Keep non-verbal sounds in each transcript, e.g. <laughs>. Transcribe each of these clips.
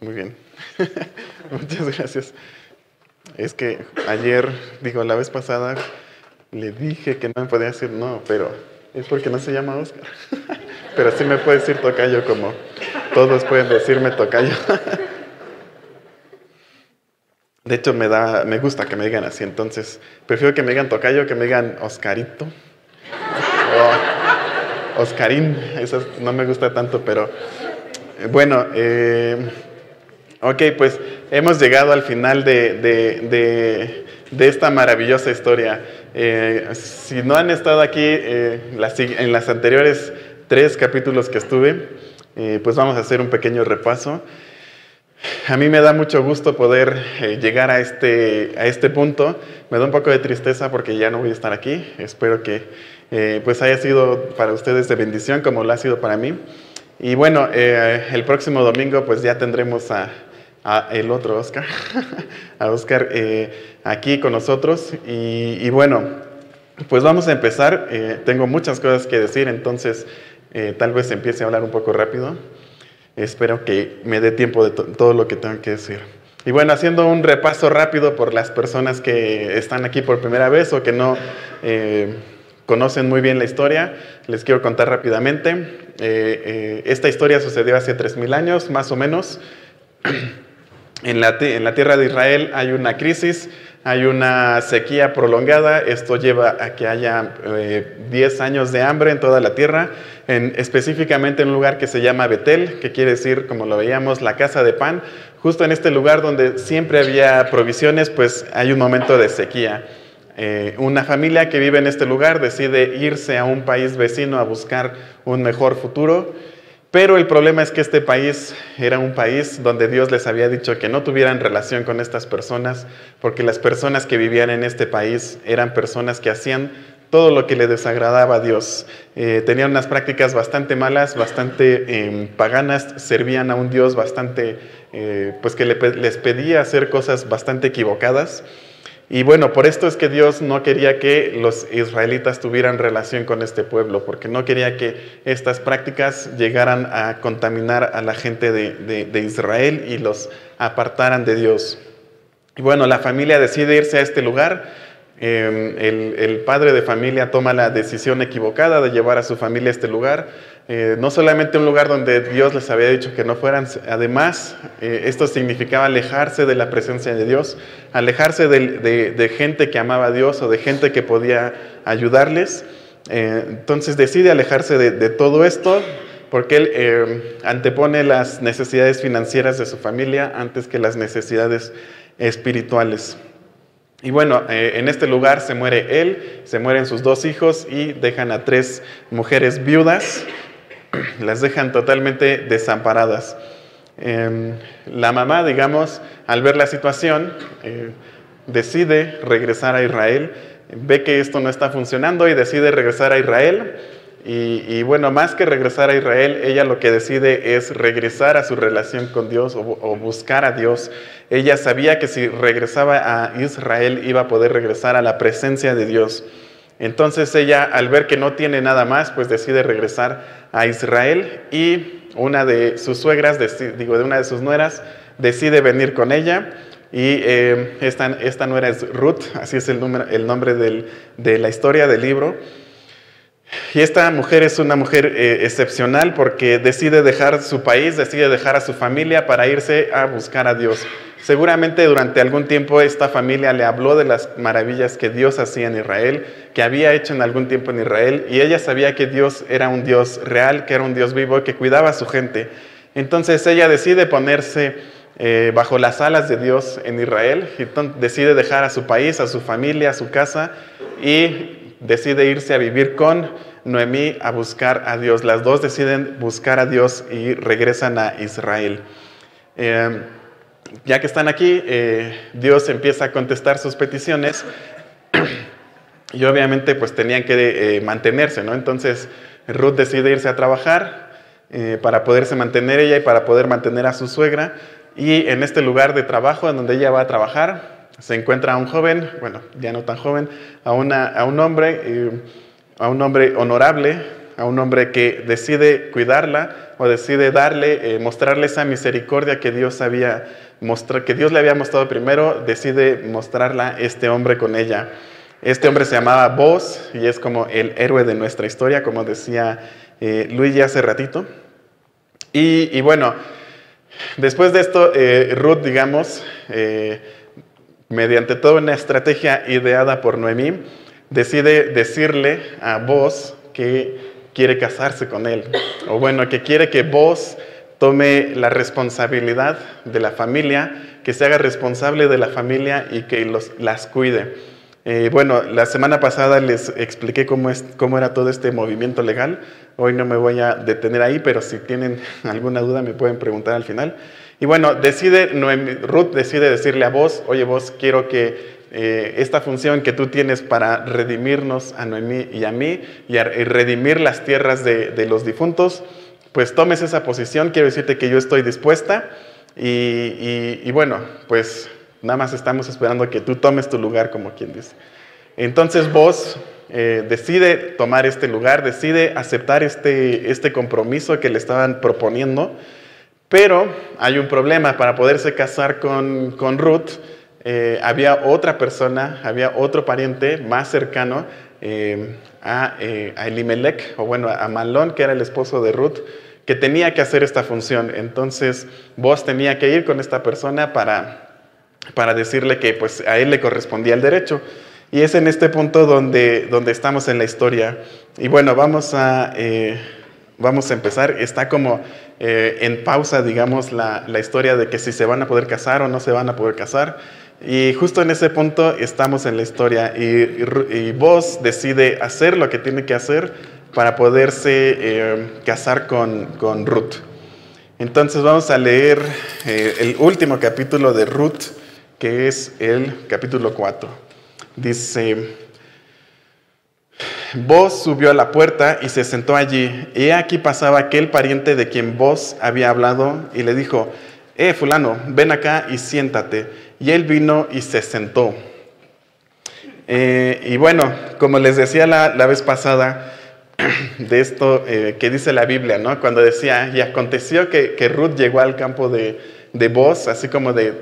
Muy bien. <laughs> Muchas gracias. Es que ayer, digo, la vez pasada le dije que no me podía decir no, pero es porque no se llama Oscar. <laughs> pero sí me puede decir tocayo como todos pueden decirme tocayo. <laughs> De hecho, me, da, me gusta que me digan así, entonces prefiero que me digan tocayo que me digan Oscarito. O Oscarín, eso no me gusta tanto, pero eh, bueno, eh, ok, pues hemos llegado al final de, esta maravillosa historia. Eh, si no han estado aquí en las anteriores tres capítulos que estuve, pues vamos a hacer un pequeño repaso. A mí me da mucho gusto poder eh, llegar a este, a este punto. Me da un poco de tristeza porque ya no voy a estar aquí. Espero que eh, pues haya sido para ustedes de bendición como lo ha sido para mí. Y bueno, eh, el próximo domingo pues ya tendremos a, el otro Oscar, <laughs> a Oscar aquí con nosotros. Y, y, bueno, pues vamos a empezar. tengo muchas cosas que decir, entonces tal vez empiece a hablar un poco rápido. Espero que me dé tiempo de todo lo que tengo que decir. Y bueno, haciendo un repaso rápido por las personas que están aquí por primera vez o que no eh, conocen muy bien la historia, les quiero contar rápidamente. Eh, eh, esta historia sucedió hace 3.000 años, más o menos. <clears throat> En la, en tierra de Israel hay una crisis, hay una sequía prolongada, esto lleva a que haya 10 años de hambre en toda la tierra específicamente en un lugar que se llama Betel, que quiere decir, como lo veíamos, la casa de pan. Justo en este lugar donde siempre había provisiones, pues hay un momento de sequía. Eh, una familia que vive en este lugar decide irse a un país vecino a buscar un mejor futuro, pero el problema es que este país era un país donde Dios les había dicho que no tuvieran relación con estas personas, porque las personas que vivían en este país eran personas que hacían todo lo que le desagradaba a Dios. Eh, tenían unas prácticas bastante malas, bastante em, paganas, servían a un Dios bastante, eh, pues que les pedía hacer cosas bastante equivocadas. Y bueno, por esto es que Dios no quería que los israelitas tuvieran relación con este pueblo, porque no quería que estas prácticas llegaran a contaminar a la gente de Israel y los apartaran de Dios. Y bueno, la familia decide irse a este lugar Em, el, padre de familia toma la decisión equivocada de llevar a su familia a este lugar. Eh, no solamente un lugar donde Dios les había dicho que no fueran, además eh, esto significaba alejarse de la presencia de Dios, alejarse de, gente que amaba a Dios o de gente que podía ayudarles. Eh, entonces decide alejarse de, todo esto porque él antepone las necesidades financieras de su familia antes que las necesidades espirituales. Y bueno, en este lugar se muere él, se mueren sus dos hijos y dejan a tres mujeres viudas, <clears throat> las dejan totalmente desamparadas. Em, la mamá, digamos, al ver la situación, eh, decide regresar a Israel, ve que esto no está funcionando y decide regresar a Israel y, bueno, más que regresar a Israel, ella lo que decide es regresar a su relación con Dios o, buscar a Dios. Ella sabía que si regresaba a Israel iba a poder regresar a la presencia de Dios. Entonces ella, al ver que no tiene nada más, pues decide regresar a Israel y una de sus suegras, digo, de una de sus nueras, decide venir con ella. Y eh, esta, esta nuera es Ruth, así es el, el nombre de la historia del libro. Y esta mujer es una mujer eh, excepcional porque decide dejar su país, decide dejar a su familia para irse a buscar a Dios. Seguramente durante algún tiempo esta familia le habló de las maravillas que Dios hacía en Israel, que había hecho en algún tiempo en Israel, y ella sabía que Dios era un Dios real, que era un Dios vivo, que cuidaba a su gente. Entonces ella decide ponerse eh, bajo las alas de Dios en Israel, y decide dejar a su país, a su familia, a su casa, y decide irse a vivir con Noemí a buscar a Dios. Las dos deciden buscar a Dios y regresan a Israel. Eh, ya que están aquí, eh, Dios empieza a contestar sus peticiones <clears throat> y obviamente pues tenían que eh, mantenerse, ¿no? Entonces Ruth decide irse a trabajar para poderse mantener ella y para poder mantener a su suegra. Y en este lugar de trabajo en donde ella va a trabajar, se encuentra a un joven, bueno, ya no tan joven, a, una, a un hombre, a un hombre honorable, a un hombre que decide cuidarla o decide darle, eh, mostrarle esa misericordia que Dios había que Dios le había mostrado primero, decide mostrarla este hombre con ella. Este hombre se llamaba Boz y es como el héroe de nuestra historia, como decía eh, Luis ya hace ratito. Y, bueno, después de esto, eh, Ruth, digamos, mediante toda una estrategia ideada por Noemí, decide decirle a vos que quiere casarse con él, o bueno, que quiere que vos tome la responsabilidad de la familia, que se haga responsable de la familia y que los, las cuide. Eh, bueno, la semana pasada les expliqué cómo, es, cómo era todo este movimiento legal. Hoy no me voy a detener ahí, pero si tienen <laughs> alguna duda me pueden preguntar al final. Y bueno, decide, Ruth decide decirle a vos, oye vos, quiero que eh, esta función que tú tienes para redimirnos a Noemí y a mí y, redimir las tierras de, los difuntos, pues tomes esa posición, quiero decirte que yo estoy dispuesta y, bueno, pues nada más estamos esperando que tú tomes tu lugar como quien dice. Entonces vos eh, decide tomar este lugar, decide aceptar este, este compromiso que le estaban proponiendo, pero hay un problema para poderse casar con, con Ruth eh, había otra persona, había otro pariente más cercano eh, a, eh, a, Elimelech, o bueno, a Malón, que era el esposo de Ruth, que tenía que hacer esta función. Entonces, vos tenía que ir con esta persona para, para decirle que pues, a él le correspondía el derecho. Y es en este punto donde, donde estamos en la historia. Y bueno, vamos a, vamos a empezar. Está como en pausa, digamos, la, la historia de que si se van a poder casar o no se van a poder casar. Y justo en ese punto estamos en la historia y, vos decide hacer lo que tiene que hacer para poderse eh, casar con, con, Ruth. Entonces vamos a leer eh, el último capítulo de Ruth, que es el capítulo 4. Dice, vos subió a la puerta y se sentó allí, y aquí pasaba aquel pariente de quien vos había hablado y le dijo, eh, fulano, ven acá y siéntate. Y él vino y se sentó. Eh, y bueno, como les decía la, vez pasada, <clears throat> de esto eh, que dice la Biblia, ¿no? Cuando decía, y aconteció que, Ruth llegó al campo de, de Boz, así como de,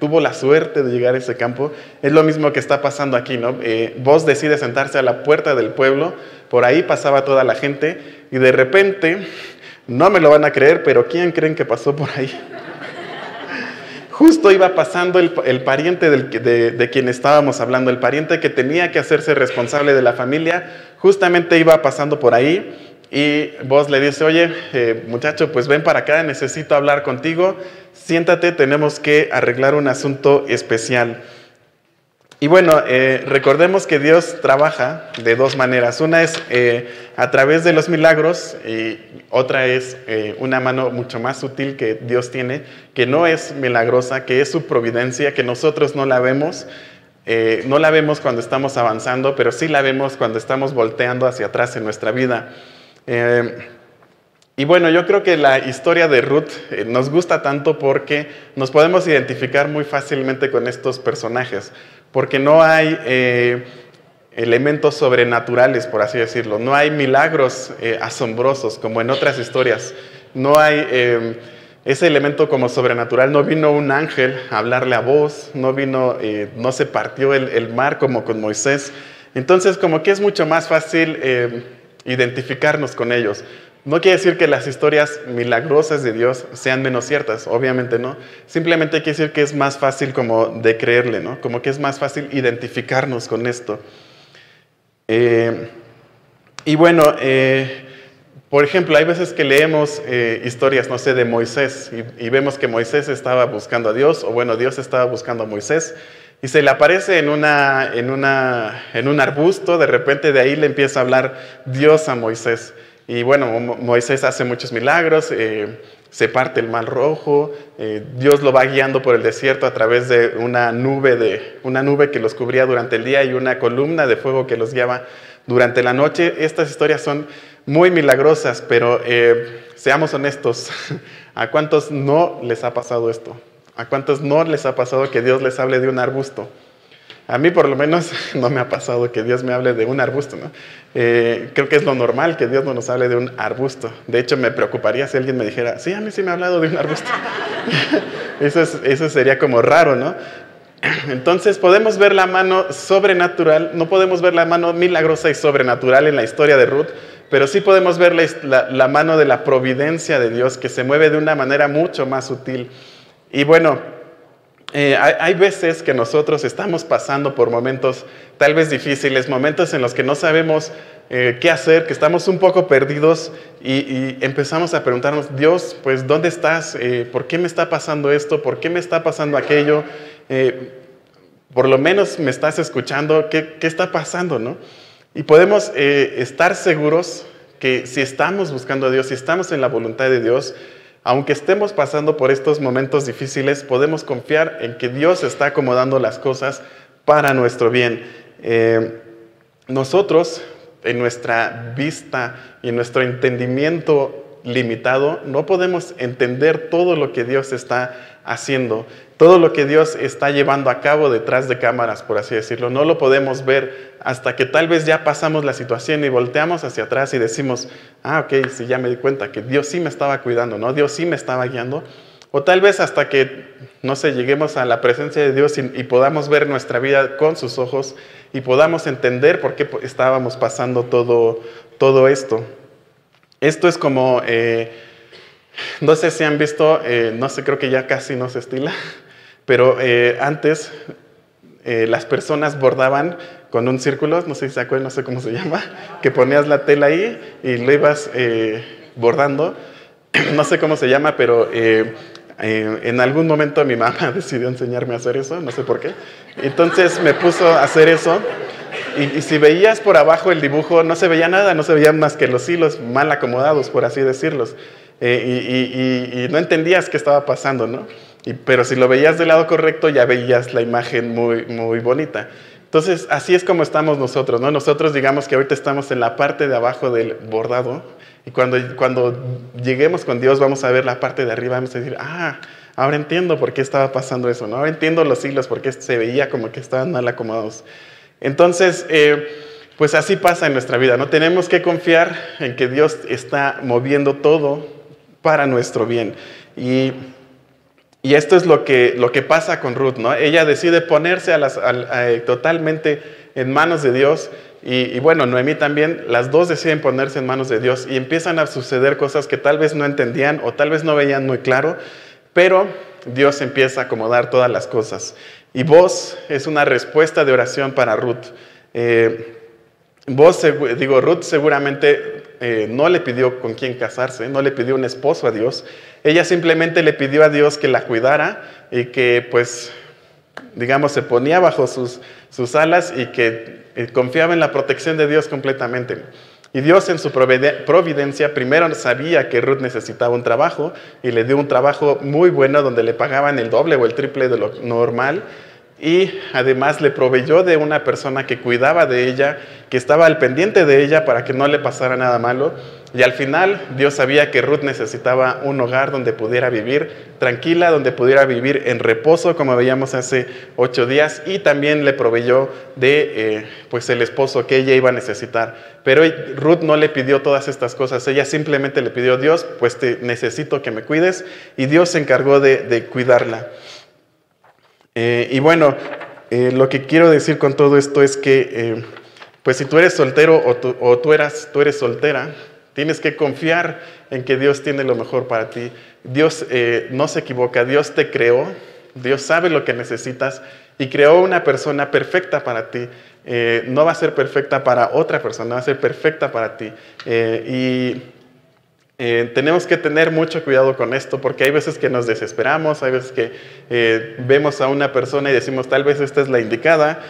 tuvo la suerte de llegar a ese campo, es lo mismo que está pasando aquí, ¿no? Eh, decide sentarse a la puerta del pueblo, por ahí pasaba toda la gente, y de repente, no me lo van a creer, pero ¿quién creen que pasó por ahí? <laughs> Justo iba pasando el, pariente de, quien estábamos hablando, el pariente que tenía que hacerse responsable de la familia, justamente iba pasando por ahí y vos le dice, oye, eh, muchacho, pues ven para acá, necesito hablar contigo, siéntate, tenemos que arreglar un asunto especial. Y bueno, eh, recordemos que Dios trabaja de dos maneras. Una es eh, a través de los milagros y otra es eh, una mano mucho más sutil que Dios tiene, que no es milagrosa, que es su providencia, que nosotros no la vemos. no la vemos cuando estamos avanzando, pero sí la vemos cuando estamos volteando hacia atrás en nuestra vida. Y bueno, yo creo que la historia de Ruth nos gusta tanto porque nos podemos identificar muy fácilmente con estos personajes porque no hay eh, elementos sobrenaturales, por así decirlo, no hay milagros eh, asombrosos como en otras historias, no hay eh, ese elemento como sobrenatural, no vino un ángel a hablarle a voz, no vino, no se partió el, mar como con Moisés, entonces como que es mucho más fácil identificarnos con ellos. No quiere decir que las historias milagrosas de Dios sean menos ciertas, obviamente no. Simplemente quiere decir que es más fácil como de creerle, ¿no? Como que es más fácil identificarnos con esto. Eh, y bueno, eh, por ejemplo, hay veces que leemos eh, historias, no sé, de Moisés y, vemos que Moisés estaba buscando a Dios, o bueno, Dios estaba buscando a Moisés, y se le aparece en, una, en, una, en un arbusto, de repente de ahí le empieza a hablar Dios a Moisés. Y bueno, Moisés hace muchos milagros, eh, se parte el mar rojo, eh, Dios lo va guiando por el desierto a través de una nube, de una nube que los cubría durante el día y una columna de fuego que los guiaba durante la noche. Estas historias son muy milagrosas, pero eh, seamos honestos, <laughs> ¿a cuántos no les ha pasado esto? ¿A cuántos no les ha pasado que Dios les hable de un arbusto? A mí por lo menos <laughs> no me ha pasado que Dios me hable de un arbusto, ¿no? Eh, creo que es lo normal que Dios no nos hable de un arbusto. De hecho, me preocuparía si alguien me dijera, sí, a mí sí me ha hablado de un arbusto. <laughs> eso, eso sería como raro, ¿no? <clears throat> Entonces podemos ver la mano sobrenatural, no podemos ver la mano milagrosa y sobrenatural en la historia de Ruth, pero sí podemos ver la, mano de la providencia de Dios que se mueve de una manera mucho más sutil. Y bueno, eh, hay, veces que nosotros estamos pasando por momentos tal vez difíciles, momentos en los que no sabemos eh, qué hacer, que estamos un poco perdidos y, empezamos a preguntarnos, Dios, pues ¿dónde estás? Eh, ¿Por qué me está pasando esto? ¿Por qué me está pasando aquello? por lo menos me estás escuchando, ¿qué, qué está pasando? ¿no? Y podemos estar seguros que si estamos buscando a Dios, si estamos en la voluntad de Dios, aunque estemos pasando por estos momentos difíciles, podemos confiar en que Dios está acomodando las cosas para nuestro bien. Eh, nosotros, en nuestra vista y en nuestro entendimiento limitado, no podemos entender todo lo que Dios está haciendo. Todo lo que Dios está llevando a cabo detrás de cámaras, por así decirlo, no lo podemos ver hasta que tal vez ya pasamos la situación y volteamos hacia atrás y decimos, ah, ok, sí, ya me di cuenta que Dios sí me estaba cuidando, ¿no? Dios sí me estaba guiando. O tal vez hasta que, no sé, lleguemos a la presencia de Dios y, podamos ver nuestra vida con sus ojos y podamos entender por qué estábamos pasando todo, todo esto. Esto es como, eh, no sé si han visto, eh, no sé, creo que ya casi no se estila, pero eh, antes eh, las personas bordaban con un círculo, no sé si se acuerdan, no sé cómo se llama, que ponías la tela ahí y lo ibas bordando. <clears throat> No sé cómo se llama, pero en algún momento mi mamá <laughs> decidió enseñarme a hacer eso, no sé por qué. Entonces me puso a hacer eso. Y, si veías por abajo el dibujo, no se veía nada, no se veían más que los hilos mal acomodados, por así decirlos. Y, y no entendías qué estaba pasando, ¿no? pero si lo veías del lado correcto, ya veías la imagen muy, muy bonita. Entonces, así es como estamos nosotros, ¿no? Nosotros digamos que ahorita estamos en la parte de abajo del bordado y cuando, cuando lleguemos con Dios vamos a ver la parte de arriba, vamos a decir, ah, ahora entiendo por qué estaba pasando eso, ¿no? Ahora entiendo los hilos, por qué se veía como que estaban mal acomodados. Entonces, eh, pues así pasa en nuestra vida, ¿no? Tenemos que confiar en que Dios está moviendo todo para nuestro bien. Y y esto es lo que, lo que pasa con Ruth, ¿no? Ella decide ponerse a las, totalmente en manos de Dios. Y, bueno, Noemí también, las dos deciden ponerse en manos de Dios y empiezan a suceder cosas que tal vez no entendían o tal vez no veían muy claro, pero Dios empieza a acomodar todas las cosas. Y vos es una respuesta de oración para Ruth. Eh, vos, digo, Ruth seguramente eh, no le pidió con quién casarse, no le pidió un esposo a Dios. Ella simplemente le pidió a Dios que la cuidara y que, pues, digamos, se ponía bajo sus, sus alas y que eh, confiaba en la protección de Dios completamente. Y Dios en su providencia primero sabía que Ruth necesitaba un trabajo y le dio un trabajo muy bueno donde le pagaban el doble o el triple de lo normal y además le proveyó de una persona que cuidaba de ella, que estaba al pendiente de ella para que no le pasara nada malo. Y al final Dios sabía que Ruth necesitaba un hogar donde pudiera vivir tranquila, donde pudiera vivir en reposo, como veíamos hace ocho días, y también le proveyó de eh, pues el esposo que ella iba a necesitar. Pero Ruth no le pidió todas estas cosas, ella simplemente le pidió, Dios, pues te necesito que me cuides, y Dios se encargó de cuidarla. Eh, y bueno, eh, lo que quiero decir con todo esto es que, eh, pues si tú eres soltero o, tú, eras, tú eres soltera, tienes que confiar en que Dios tiene lo mejor para ti. Dios no se equivoca, Dios te creó, Dios sabe lo que necesitas y creó una persona perfecta para ti. no va a ser perfecta para otra persona, va a ser perfecta para ti. y eh, tenemos que tener mucho cuidado con esto porque hay veces que nos desesperamos, hay veces que eh, vemos a una persona y decimos tal vez esta es la indicada.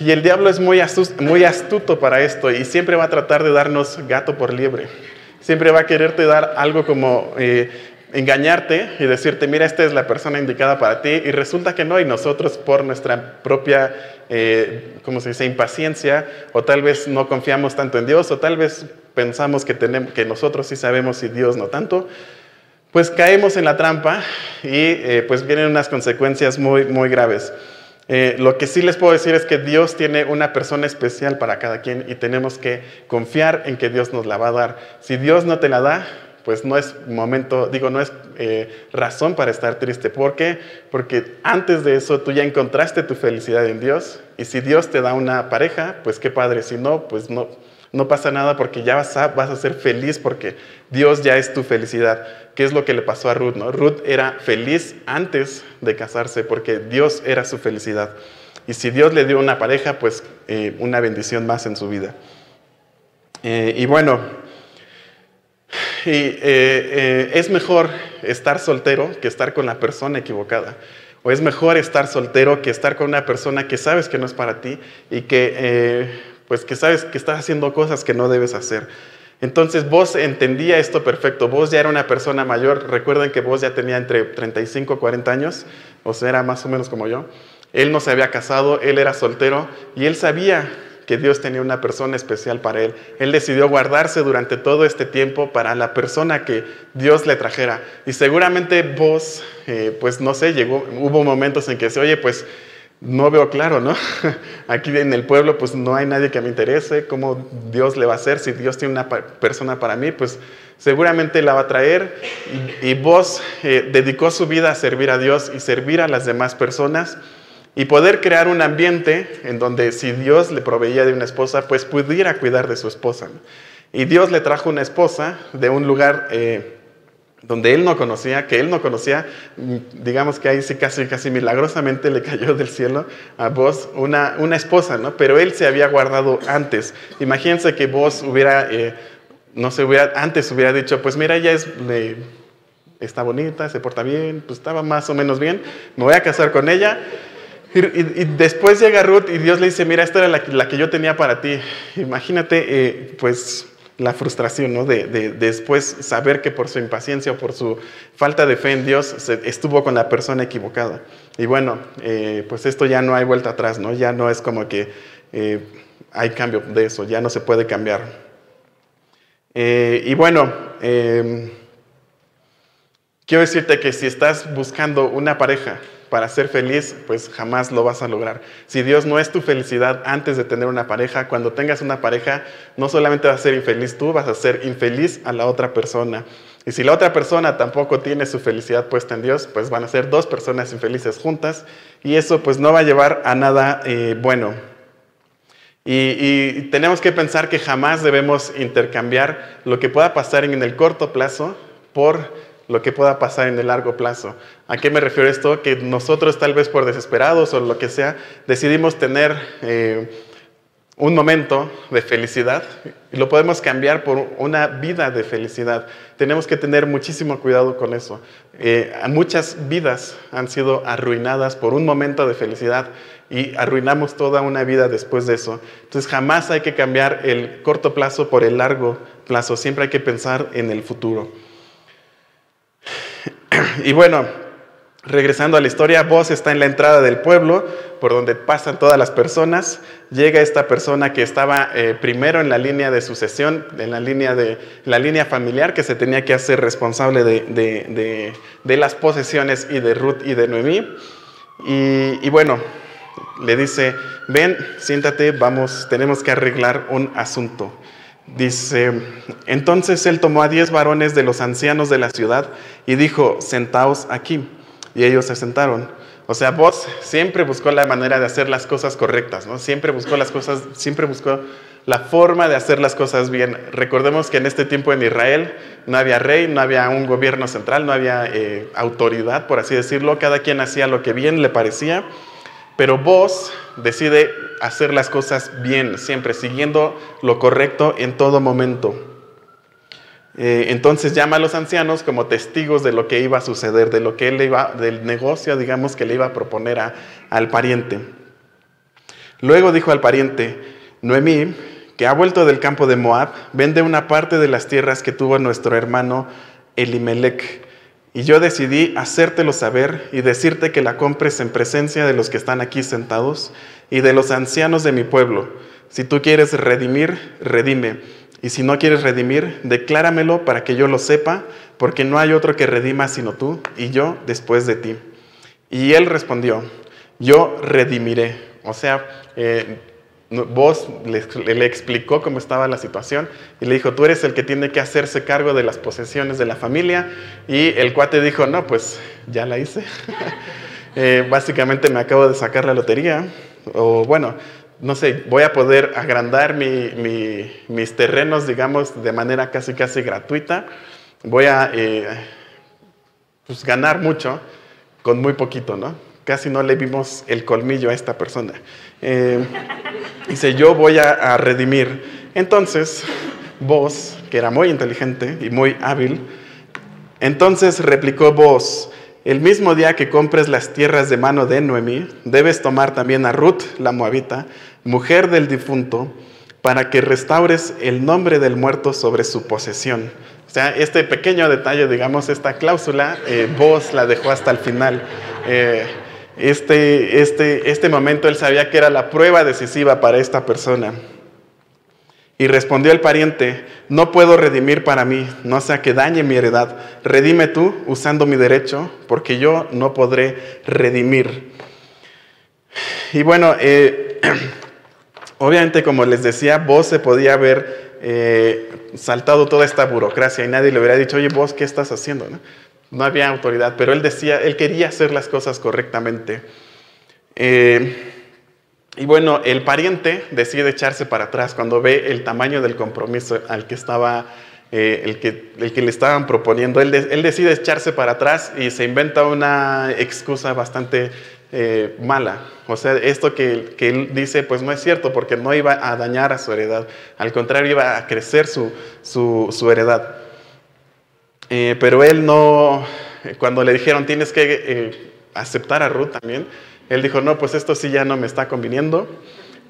Y el diablo es muy, astuto para esto y siempre va a tratar de darnos gato por liebre. Siempre va a quererte dar algo como eh, engañarte y decirte, mira, esta es la persona indicada para ti, y resulta que no, y nosotros por nuestra propia, eh, ¿cómo se dice?, impaciencia, o tal vez no confiamos tanto en Dios, o tal vez pensamos que, tenemos, que nosotros sí sabemos y Dios no tanto, pues caemos en la trampa y eh, pues vienen unas consecuencias muy, muy graves. Eh, lo que sí les puedo decir es que Dios tiene una persona especial para cada quien y tenemos que confiar en que Dios nos la va a dar. Si Dios no te la da, pues no es momento, digo, no es eh, razón para estar triste. ¿Por qué? Porque antes de eso tú ya encontraste tu felicidad en Dios y si Dios te da una pareja, pues qué padre. Si no, pues no, no pasa nada porque ya vas a, vas a ser feliz porque Dios ya es tu felicidad. ¿Qué es lo que le pasó a Ruth? No? Ruth era feliz antes de casarse porque Dios era su felicidad. Y si Dios le dio una pareja, pues eh, una bendición más en su vida. Eh, y bueno, y eh, eh, es mejor estar soltero que estar con la persona equivocada. O es mejor estar soltero que estar con una persona que sabes que no es para ti y que, eh, pues que sabes que estás haciendo cosas que no debes hacer. Entonces vos entendía esto perfecto. Vos ya era una persona mayor. Recuerden que vos ya tenía entre 35 y 40 años. O sea, era más o menos como yo. Él no se había casado, él era soltero y él sabía que Dios tenía una persona especial para él. Él decidió guardarse durante todo este tiempo para la persona que Dios le trajera. Y seguramente vos, eh, pues no sé, llegó, hubo momentos en que se, oye, pues no veo claro, ¿no? <laughs> Aquí en el pueblo, pues no hay nadie que me interese. ¿Cómo Dios le va a hacer? Si Dios tiene una persona para mí, pues seguramente la va a traer. Y, vos eh, dedicó su vida a servir a Dios y servir a las demás personas y poder crear un ambiente en donde si Dios le proveía de una esposa, pues pudiera cuidar de su esposa. Y Dios le trajo una esposa de un lugar eh, donde él no conocía, que él no conocía, digamos que ahí sí casi, casi milagrosamente le cayó del cielo a vos una, una esposa, ¿no? Pero él se había guardado antes. Imagínense que vos hubiera, eh, no sé, hubiera, antes hubiera dicho, pues mira, ella es... está bonita, se porta bien, pues estaba más o menos bien, me voy a casar con ella y, después llega Ruth y Dios le dice, mira, esta era la, que yo tenía para ti. Imagínate, eh, pues, la frustración, ¿no? De, después saber que por su impaciencia o por su falta de fe en Dios estuvo con la persona equivocada. Y bueno, eh, pues esto ya no hay vuelta atrás, ¿no? Ya no es como que eh, hay cambio de eso, ya no se puede cambiar. y bueno, quiero decirte que si estás buscando una pareja, para ser feliz, pues jamás lo vas a lograr. Si Dios no es tu felicidad antes de tener una pareja, cuando tengas una pareja, no solamente vas a ser infeliz tú, vas a ser infeliz a la otra persona. Y si la otra persona tampoco tiene su felicidad puesta en Dios, pues van a ser dos personas infelices juntas y eso pues no va a llevar a nada eh, bueno. Y, y, tenemos que pensar que jamás debemos intercambiar lo que pueda pasar en el corto plazo por lo que pueda pasar en el largo plazo. ¿A qué me refiero esto? Que nosotros tal vez por desesperados o lo que sea, decidimos tener eh, un momento de felicidad y lo podemos cambiar por una vida de felicidad. Tenemos que tener muchísimo cuidado con eso. Eh, muchas vidas han sido arruinadas por un momento de felicidad y arruinamos toda una vida después de eso. Entonces jamás hay que cambiar el corto plazo por el largo plazo, siempre hay que pensar en el futuro. Y bueno, regresando a la historia, vos está en la entrada del pueblo, por donde pasan todas las personas. Llega esta persona que estaba eh, primero en la línea de sucesión, en la línea, de, la línea familiar, que se tenía que hacer responsable de, las posesiones y de Ruth y de Noemí. Y, y bueno, le dice, ven, siéntate, vamos, tenemos que arreglar un asunto. Dice, entonces él tomó a diez varones de los ancianos de la ciudad y dijo, sentaos aquí. Y ellos se sentaron. O sea, vos siempre buscó la manera de hacer las cosas correctas, ¿no? Siempre buscó las cosas, siempre buscó la forma de hacer las cosas bien. Recordemos que en este tiempo en Israel no había rey, no había un gobierno central, no había eh, autoridad, por así decirlo. Cada quien hacía lo que bien le parecía. Pero vos decide hacer las cosas bien, siempre siguiendo lo correcto en todo momento. Eh, entonces llama a los ancianos como testigos de lo que iba a suceder, de lo que él iba, del negocio, digamos, que le iba a proponer al pariente. Luego dijo al pariente, Noemí, que ha vuelto del campo de Moab, vende una parte de las tierras que tuvo nuestro hermano Elimelech y yo decidí hacértelo saber y decirte que la compres en presencia de los que están aquí sentados y de los ancianos de mi pueblo. Si tú quieres redimir, redime. Y si no quieres redimir, decláramelo para que yo lo sepa, porque no hay otro que redima sino tú y yo después de ti. Y él respondió, yo redimiré. O sea, eh, vos le, explicó cómo estaba la situación y le dijo, tú eres el que tiene que hacerse cargo de las posesiones de la familia. Y el cuate dijo, no, pues ya la hice. <laughs> Eh, básicamente me acabo de sacar la lotería. O bueno, no sé, voy a poder agrandar mis terrenos, digamos, de manera casi, casi gratuita. Voy a eh, pues, ganar mucho con muy poquito, ¿no? Casi no le vimos el colmillo a esta persona. Eh, dice, yo voy a, redimir. Entonces, vos, que era muy inteligente y muy hábil, entonces replicó vos, el mismo día que compres las tierras de mano de Noemí, debes tomar también a Ruth, la moabita, mujer del difunto, para que restaures el nombre del muerto sobre su posesión. O sea, este pequeño detalle, digamos, esta cláusula, eh, vos la dejó hasta el final. Eh, este, este, este momento él sabía que era la prueba decisiva para esta persona. Y respondió el pariente, no puedo redimir para mí, no sea que dañe mi heredad. Redime tú usando mi derecho, porque yo no podré redimir. Y bueno, eh, <clears throat> obviamente como les decía, vos se podía haber eh, saltado toda esta burocracia y nadie le hubiera dicho, oye, vos, ¿qué estás haciendo? ¿no? No había autoridad, pero él decía, él quería hacer las cosas correctamente. Eh, y bueno, el pariente decide echarse para atrás cuando ve el tamaño del compromiso al que estaba, eh, el, que, el, que, le estaban proponiendo. Él, decide echarse para atrás y se inventa una excusa bastante eh, mala. O sea, esto que, que, él dice, pues no es cierto, porque no iba a dañar a su heredad. Al contrario, iba a crecer su, su, su heredad. Eh, pero él no, cuando le dijeron tienes que eh, aceptar a Ruth también, él dijo, no, pues esto sí ya no me está conviniendo,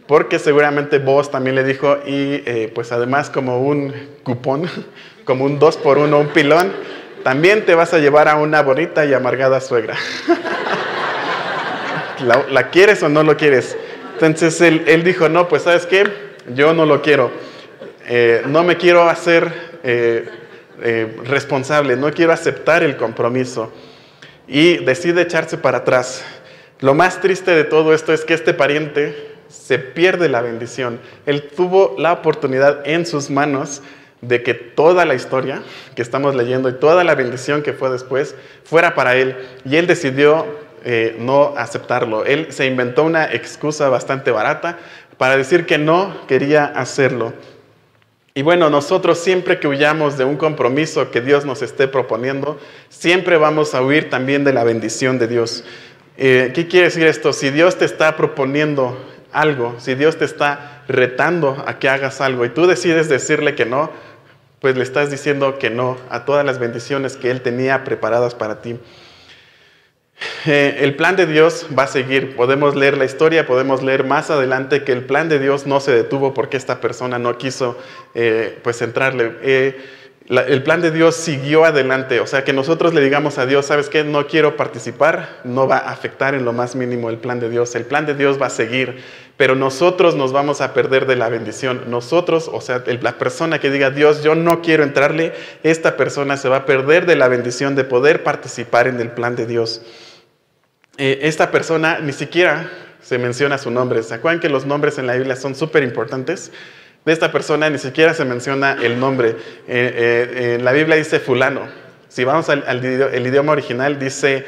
porque seguramente vos también le dijo, y eh, pues además como un cupón, <laughs> como un dos por uno, un pilón, también te vas a llevar a una bonita y amargada suegra. <laughs> ¿La, quieres o no lo quieres? Entonces él, él, dijo, no, pues sabes qué, yo no lo quiero, no me quiero hacer eh, responsable, no quiero aceptar el compromiso y decide echarse para atrás. Lo más triste de todo esto es que este pariente se pierde la bendición. Él tuvo la oportunidad en sus manos de que toda la historia que estamos leyendo y toda la bendición que fue después fuera para él. Y él decidió eh, no aceptarlo. Él se inventó una excusa bastante barata para decir que no quería hacerlo. Y bueno, nosotros siempre que huyamos de un compromiso que Dios nos esté proponiendo, siempre vamos a huir también de la bendición de Dios. Eh, ¿Qué quiere decir esto? Si Dios te está proponiendo algo, si Dios te está retando a que hagas algo y tú decides decirle que no, pues le estás diciendo que no a todas las bendiciones que Él tenía preparadas para ti. Eh, el plan de Dios va a seguir. Podemos leer la historia, podemos leer más adelante que el plan de Dios no se detuvo porque esta persona no quiso eh, pues entrarle. Eh, el plan de Dios siguió adelante. O sea, que nosotros le digamos a Dios, ¿sabes qué? No quiero participar, no va a afectar en lo más mínimo el plan de Dios. El plan de Dios va a seguir, pero nosotros nos vamos a perder de la bendición. Nosotros, o sea, la persona que diga, Dios, yo no quiero entrarle, esta persona se va a perder de la bendición de poder participar en el plan de Dios. Eh, esta persona ni siquiera se menciona su nombre. ¿Se acuerdan que los nombres en la Biblia son súper importantes? De esta persona ni siquiera se menciona el nombre. Eh, eh, la Biblia dice fulano. Si vamos al, idioma original dice,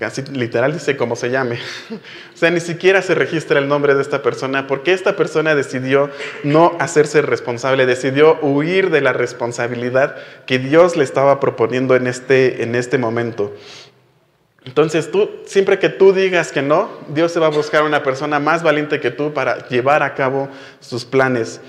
así literal dice cómo se llame. <laughs> o sea, ni siquiera se registra el nombre de esta persona porque esta persona decidió no hacerse responsable, decidió huir de la responsabilidad que Dios le estaba proponiendo en este, en este momento. Entonces, tú, siempre que tú digas que no, Dios se va a buscar una persona más valiente que tú para llevar a cabo sus planes.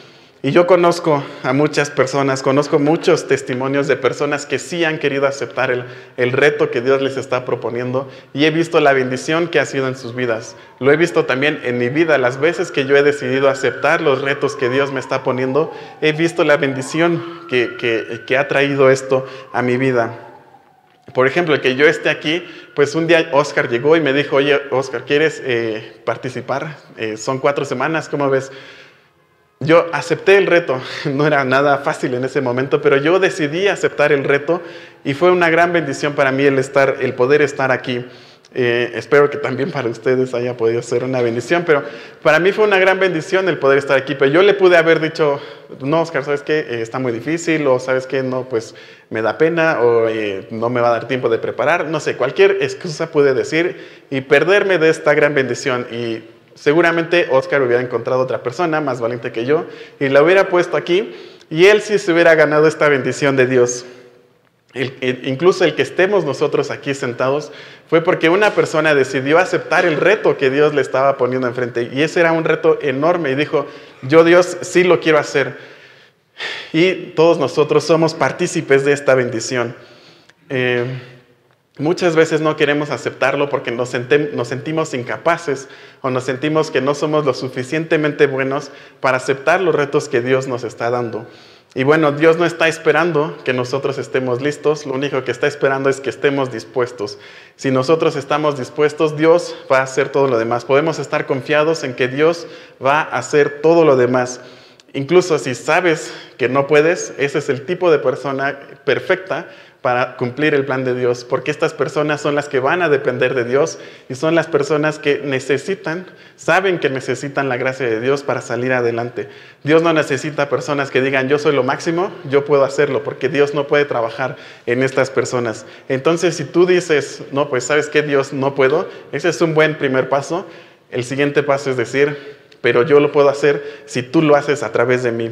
Y yo conozco a muchas personas, conozco muchos testimonios de personas que sí han querido aceptar el, el, reto que Dios les está proponiendo y he visto la bendición que ha sido en sus vidas. Lo he visto también en mi vida, las veces que yo he decidido aceptar los retos que Dios me está poniendo, he visto la bendición que, que, que ha traído esto a mi vida. Por ejemplo, el que yo esté aquí, pues un día Oscar llegó y me dijo, oye, Oscar, ¿quieres eh, participar? Eh, son cuatro semanas, ¿cómo ves? Yo acepté el reto, <laughs> no era nada fácil en ese momento, pero yo decidí aceptar el reto y fue una gran bendición para mí el, estar, el poder estar aquí. Eh, espero que también para ustedes haya podido ser una bendición, pero para mí fue una gran bendición el poder estar aquí. Pero yo le pude haber dicho, no, Oscar, ¿sabes qué? Eh, está muy difícil, o ¿sabes qué? No, pues me da pena, o eh, no me va a dar tiempo de preparar. No sé, cualquier excusa pude decir y perderme de esta gran bendición. Y seguramente Oscar hubiera encontrado otra persona más valiente que yo y la hubiera puesto aquí y él sí se hubiera ganado esta bendición de Dios incluso el que estemos nosotros aquí sentados fue porque una persona decidió aceptar el reto que Dios le estaba poniendo enfrente. Y ese era un reto enorme y dijo, yo Dios sí lo quiero hacer. Y todos nosotros somos partícipes de esta bendición. Eh, muchas veces no queremos aceptarlo porque nos, nos sentimos incapaces o nos sentimos que no somos lo suficientemente buenos para aceptar los retos que Dios nos está dando. Y bueno, Dios no está esperando que nosotros estemos listos, lo único que está esperando es que estemos dispuestos. Si nosotros estamos dispuestos, Dios va a hacer todo lo demás. Podemos estar confiados en que Dios va a hacer todo lo demás. Incluso si sabes que no puedes, ese es el tipo de persona perfecta para cumplir el plan de Dios, porque estas personas son las que van a depender de Dios y son las personas que necesitan, saben que necesitan la gracia de Dios para salir adelante. Dios no necesita personas que digan, yo soy lo máximo, yo puedo hacerlo, porque Dios no puede trabajar en estas personas. Entonces, si tú dices, no, pues sabes que Dios no puedo, ese es un buen primer paso. El siguiente paso es decir, pero yo lo puedo hacer si tú lo haces a través de mí.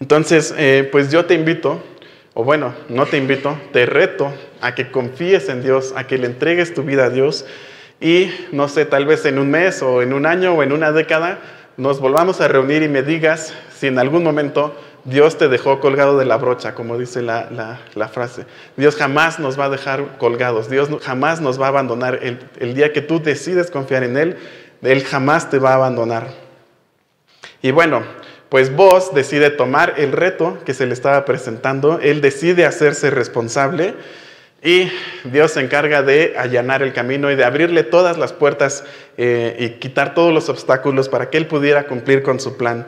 Entonces, eh, pues yo te invito o bueno, no te invito, te reto a que confíes en Dios, a que le entregues tu vida a Dios y no sé, tal vez en un mes o en un año o en una década nos volvamos a reunir y me digas si en algún momento Dios te dejó colgado de la brocha, como dice la, frase. Dios jamás nos va a dejar colgados, Dios jamás nos va a abandonar. El, día que tú decides confiar en Él, Él jamás te va a abandonar. Y bueno, pues vos decide tomar el reto que se le estaba presentando, él decide hacerse responsable y Dios se encarga de allanar el camino y de abrirle todas las puertas eh, y quitar todos los obstáculos para que él pudiera cumplir con su plan.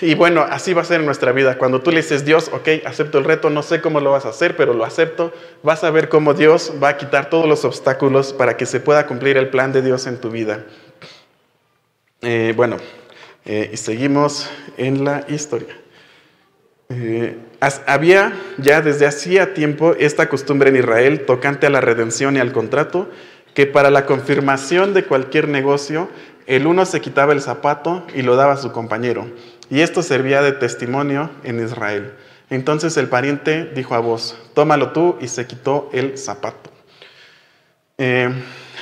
Y bueno, así va a ser en nuestra vida. Cuando tú le dices, Dios, ok, acepto el reto, no sé cómo lo vas a hacer, pero lo acepto, vas a ver cómo Dios va a quitar todos los obstáculos para que se pueda cumplir el plan de Dios en tu vida. Eh, bueno, eh, y seguimos en la historia. Eh, había ya desde hacía tiempo esta costumbre en Israel tocante a la redención y al contrato, que para la confirmación de cualquier negocio, el uno se quitaba el zapato y lo daba a su compañero. Y esto servía de testimonio en Israel. Entonces el pariente dijo a vos, tómalo tú, y se quitó el zapato. Eh,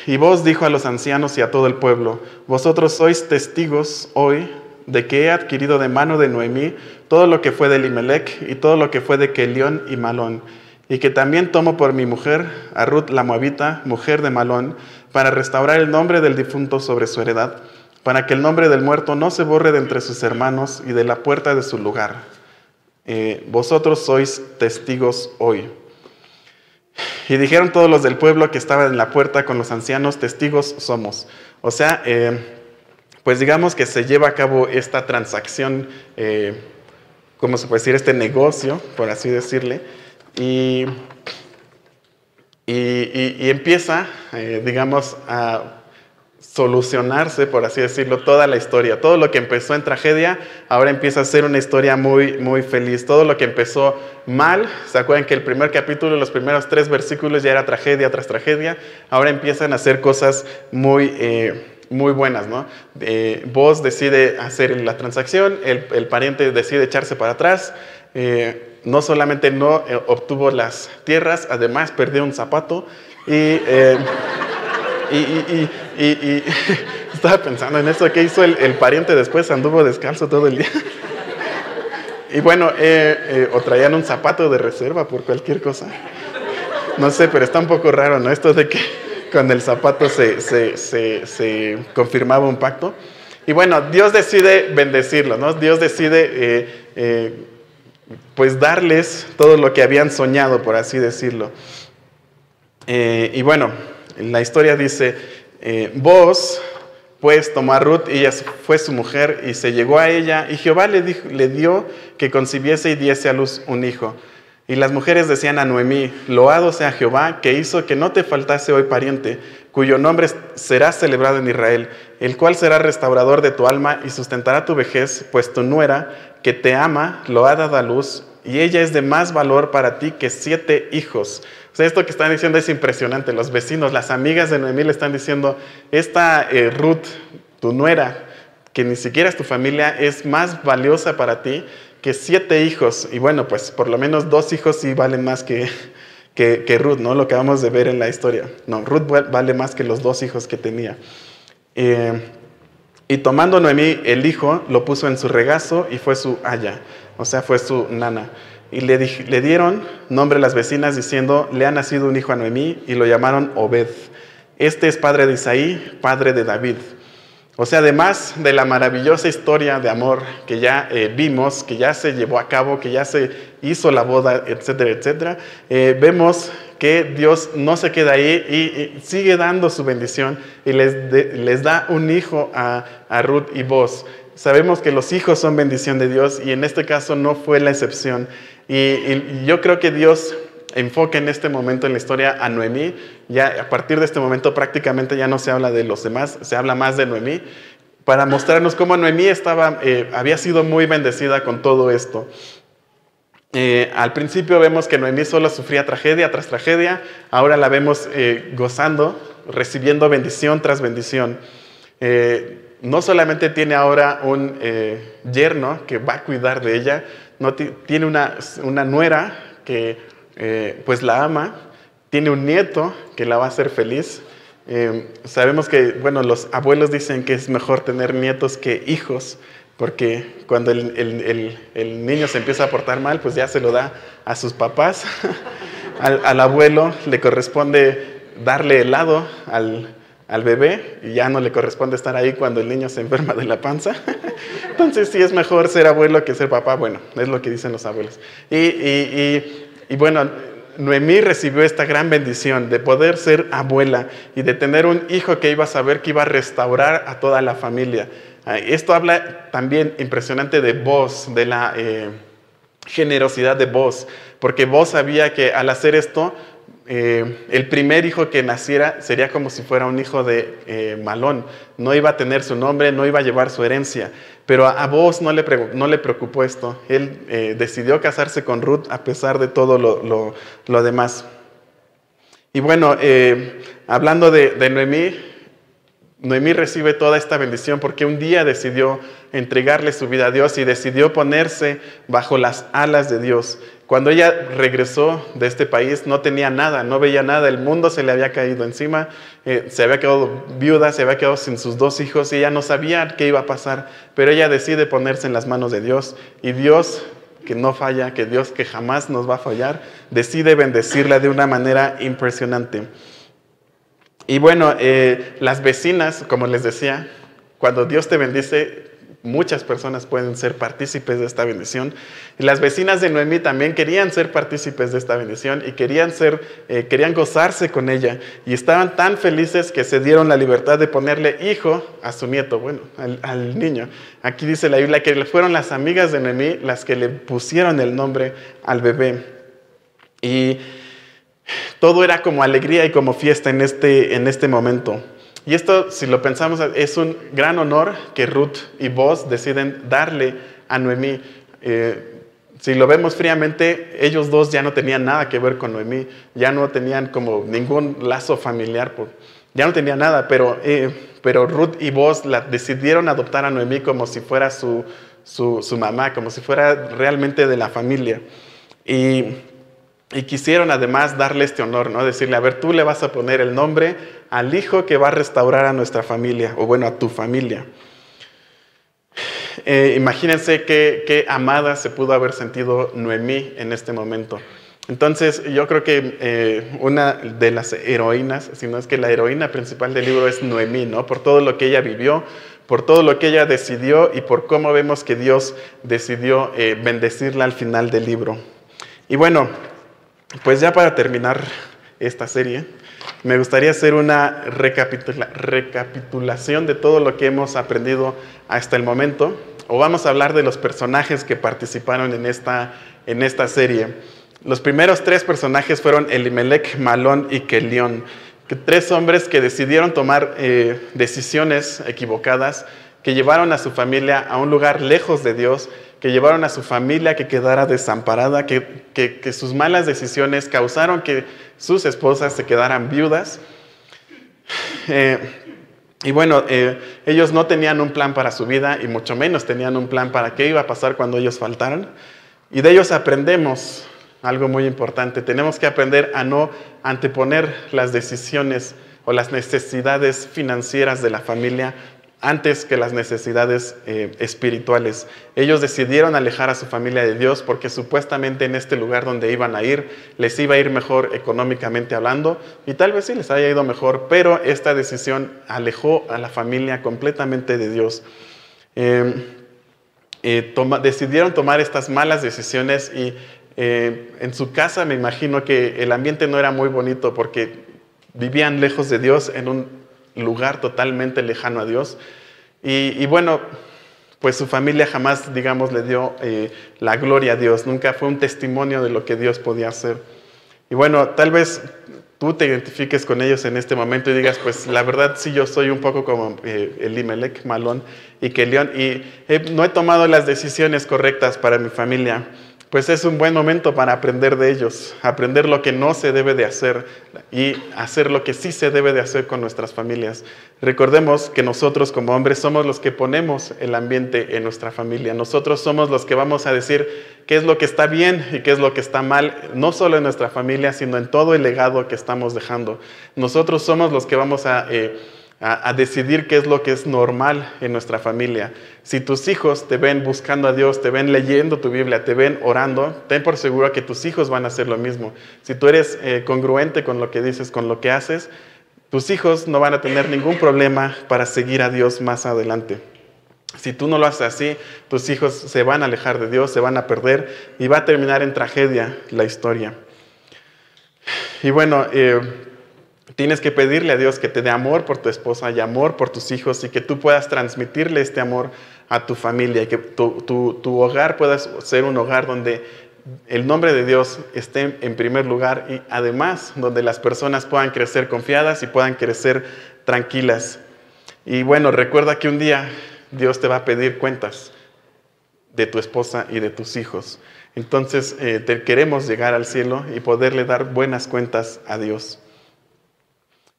y vos dijo a los ancianos y a todo el pueblo, vosotros sois testigos hoy de que he adquirido de mano de Noemí todo lo que fue de Limelec y todo lo que fue de Kelión y Malón, y que también tomo por mi mujer a Ruth la Moabita, mujer de Malón, para restaurar el nombre del difunto sobre su heredad, para que el nombre del muerto no se borre de entre sus hermanos y de la puerta de su lugar. Eh, vosotros sois testigos hoy. Y dijeron todos los del pueblo que estaban en la puerta con los ancianos, testigos somos. O sea, eh, pues digamos que se lleva a cabo esta transacción, eh, ¿cómo se puede decir? Este negocio, por así decirle, y, y, empieza, eh, digamos, a solucionarse, por así decirlo, toda la historia. Todo lo que empezó en tragedia, ahora empieza a ser una historia muy, muy feliz. Todo lo que empezó mal, ¿se acuerdan que el primer capítulo, los primeros tres versículos ya era tragedia tras tragedia? Ahora empiezan a hacer cosas muy, eh, muy buenas, ¿no? Eh, vos decide hacer la transacción, el, pariente decide echarse para atrás. Eh, no solamente no obtuvo las tierras, además perdió un zapato y, <laughs> estaba pensando en eso, ¿qué hizo el, pariente después? Anduvo descalzo todo el día. <laughs> Y bueno, eh, eh, o traían un zapato de reserva por cualquier cosa. No sé, pero está un poco raro, ¿no? Esto de que con el zapato se, se, confirmaba un pacto. Y bueno, Dios decide bendecirlo, ¿no? Dios decide, eh, pues, darles todo lo que habían soñado, por así decirlo. y bueno, la historia dice, eh, vos pues tomó Ruth y ella fue su mujer y se llegó a ella y Jehová le, dijo, le dio que concibiese y diese a luz un hijo. Y las mujeres decían a Noemí, loado sea Jehová, que hizo que no te faltase hoy pariente, cuyo nombre será celebrado en Israel, el cual será restaurador de tu alma y sustentará tu vejez, pues tu nuera, que te ama, lo ha dado a luz, y ella es de más valor para ti que siete hijos. O sea, esto que están diciendo es impresionante. Los vecinos, las amigas de Noemí le están diciendo, esta eh, Ruth, tu nuera, que ni siquiera es tu familia, es más valiosa para ti que siete hijos. Y bueno, pues por lo menos dos hijos sí valen más que, que, Ruth, ¿no? Lo que vamos de ver en la historia. No, Ruth vale más que los dos hijos que tenía. Eh, y tomando Noemí el hijo, lo puso en su regazo y fue su haya, o sea, fue su nana. Y le, le dieron nombre a las vecinas diciendo, le ha nacido un hijo a Noemí y lo llamaron Obed. Este es padre de Isaí, padre de David. O sea, además de la maravillosa historia de amor que ya eh, vimos, que ya se llevó a cabo, que ya se hizo la boda, etcétera, etcétera, eh, vemos que Dios no se queda ahí y, sigue dando su bendición y les, les da un hijo a, Ruth y vos. Sabemos que los hijos son bendición de Dios y en este caso no fue la excepción. y yo creo que Dios enfoque en este momento en la historia a Noemí. Ya a partir de este momento prácticamente ya no se habla de los demás, se habla más de Noemí, para mostrarnos cómo Noemí estaba, eh, había sido muy bendecida con todo esto. Eh, al principio vemos que Noemí solo sufría tragedia tras tragedia, ahora la vemos eh, gozando, recibiendo bendición tras bendición. No solamente tiene ahora un yerno que va a cuidar de ella, no tiene una, una nuera que eh, pues la ama, tiene un nieto que la va a hacer feliz. Eh, sabemos que, bueno, los abuelos dicen que es mejor tener nietos que hijos, porque cuando el, niño se empieza a portar mal, pues ya se lo da a sus papás. <laughs> al, abuelo le corresponde darle helado al, bebé y ya no le corresponde estar ahí cuando el niño se enferma de la panza. <laughs> Entonces sí es mejor ser abuelo que ser papá. Bueno, es lo que dicen los abuelos. y y bueno, Noemí recibió esta gran bendición de poder ser abuela y de tener un hijo que iba a saber que iba a restaurar a toda la familia. Ah, esto habla también impresionante de vos, de la eh, generosidad de vos, porque vos sabía que al hacer esto, eh, el primer hijo que naciera sería como si fuera un hijo de eh, Malón. No iba a tener su nombre, no iba a llevar su herencia. Pero a, vos no le, preocupó esto. Él eh, decidió casarse con Ruth a pesar de todo lo, demás. Y bueno, hablando de, de Noemí, Noemí recibe toda esta bendición porque un día decidió entregarle su vida a Dios y decidió ponerse bajo las alas de Dios. Cuando ella regresó de este país no tenía nada, no veía nada, el mundo se le había caído encima, eh, se había quedado viuda, se había quedado sin sus dos hijos y ella no sabía qué iba a pasar, pero ella decide ponerse en las manos de Dios y Dios que no falla, que Dios que jamás nos va a fallar, decide bendecirla de una manera impresionante. Y bueno, eh, las vecinas, como les decía, cuando Dios te bendice, muchas personas pueden ser partícipes de esta bendición. Y las vecinas de Noemí también querían ser partícipes de esta bendición y querían, ser, eh, querían gozarse con ella. Y estaban tan felices que se dieron la libertad de ponerle hijo a su nieto, bueno, al, niño. Aquí dice la Biblia que fueron las amigas de Noemí las que le pusieron el nombre al bebé. Y todo era como alegría y como fiesta en este, en este momento. Y esto, si lo pensamos, es un gran honor que Ruth y vos deciden darle a Noemí. Eh, si lo vemos fríamente, ellos dos ya no tenían nada que ver con Noemí, ya no tenían como ningún lazo familiar, ya no tenían nada, pero, eh, pero Ruth y vos la, decidieron adoptar a Noemí como si fuera su, su, su mamá, como si fuera realmente de la familia. Y y quisieron además darle este honor, ¿no? Decirle, a ver, tú le vas a poner el nombre al hijo que va a restaurar a nuestra familia, o bueno, a tu familia. Eh, imagínense qué, amada se pudo haber sentido Noemí en este momento. Entonces, yo creo que eh, una de las heroínas, si no es que la heroína principal del libro es Noemí, ¿no? Por todo lo que ella vivió, por todo lo que ella decidió y por cómo vemos que Dios decidió eh, bendecirla al final del libro. Y bueno, pues ya para terminar esta serie, me gustaría hacer una recapitulación de todo lo que hemos aprendido hasta el momento, o vamos a hablar de los personajes que participaron en esta, en esta serie. Los primeros tres personajes fueron Elimelech, Malón y Kelión, tres hombres que decidieron tomar eh, decisiones equivocadas, que llevaron a su familia a un lugar lejos de Dios, que llevaron a su familia que quedara desamparada, que, sus malas decisiones causaron que sus esposas se quedaran viudas. Eh, y bueno, eh, ellos no tenían un plan para su vida y mucho menos tenían un plan para qué iba a pasar cuando ellos faltaran. Y de ellos aprendemos algo muy importante. Tenemos que aprender a no anteponer las decisiones o las necesidades financieras de la familia antes que las necesidades eh, espirituales. Ellos decidieron alejar a su familia de Dios porque supuestamente en este lugar donde iban a ir les iba a ir mejor económicamente hablando y tal vez sí les haya ido mejor, pero esta decisión alejó a la familia completamente de Dios. Em, eh, decidieron tomar estas malas decisiones y eh, en su casa me imagino que el ambiente no era muy bonito porque vivían lejos de Dios en un lugar totalmente lejano a Dios. Y, bueno, pues su familia jamás, digamos, le dio eh, la gloria a Dios, nunca fue un testimonio de lo que Dios podía hacer. Y bueno, tal vez tú te identifiques con ellos en este momento y digas, pues la verdad sí, yo soy un poco como eh, Elimelech, Malón y Kelión, y no he tomado las decisiones correctas para mi familia pues es un buen momento para aprender de ellos, aprender lo que no se debe de hacer y hacer lo que sí se debe de hacer con nuestras familias. Recordemos que nosotros como hombres somos los que ponemos el ambiente en nuestra familia. Nosotros somos los que vamos a decir qué es lo que está bien y qué es lo que está mal, no solo en nuestra familia, sino en todo el legado que estamos dejando. Nosotros somos los que vamos a... Eh, a, decidir qué es lo que es normal en nuestra familia. Si tus hijos te ven buscando a Dios, te ven leyendo tu Biblia, te ven orando, ten por seguro que tus hijos van a hacer lo mismo. Si tú eres eh, congruente con lo que dices, con lo que haces, tus hijos no van a tener ningún problema para seguir a Dios más adelante. Si tú no lo haces así, tus hijos se van a alejar de Dios, se van a perder y va a terminar en tragedia la historia. Y bueno, eh, Tienes que pedirle a Dios que te dé amor por tu esposa y amor por tus hijos y que tú puedas transmitirle este amor a tu familia y que tu, hogar pueda ser un hogar donde el nombre de Dios esté en primer lugar y además donde las personas puedan crecer confiadas y puedan crecer tranquilas. Y bueno, recuerda que un día Dios te va a pedir cuentas de tu esposa y de tus hijos. Entonces, eh, te queremos llegar al cielo y poderle dar buenas cuentas a Dios.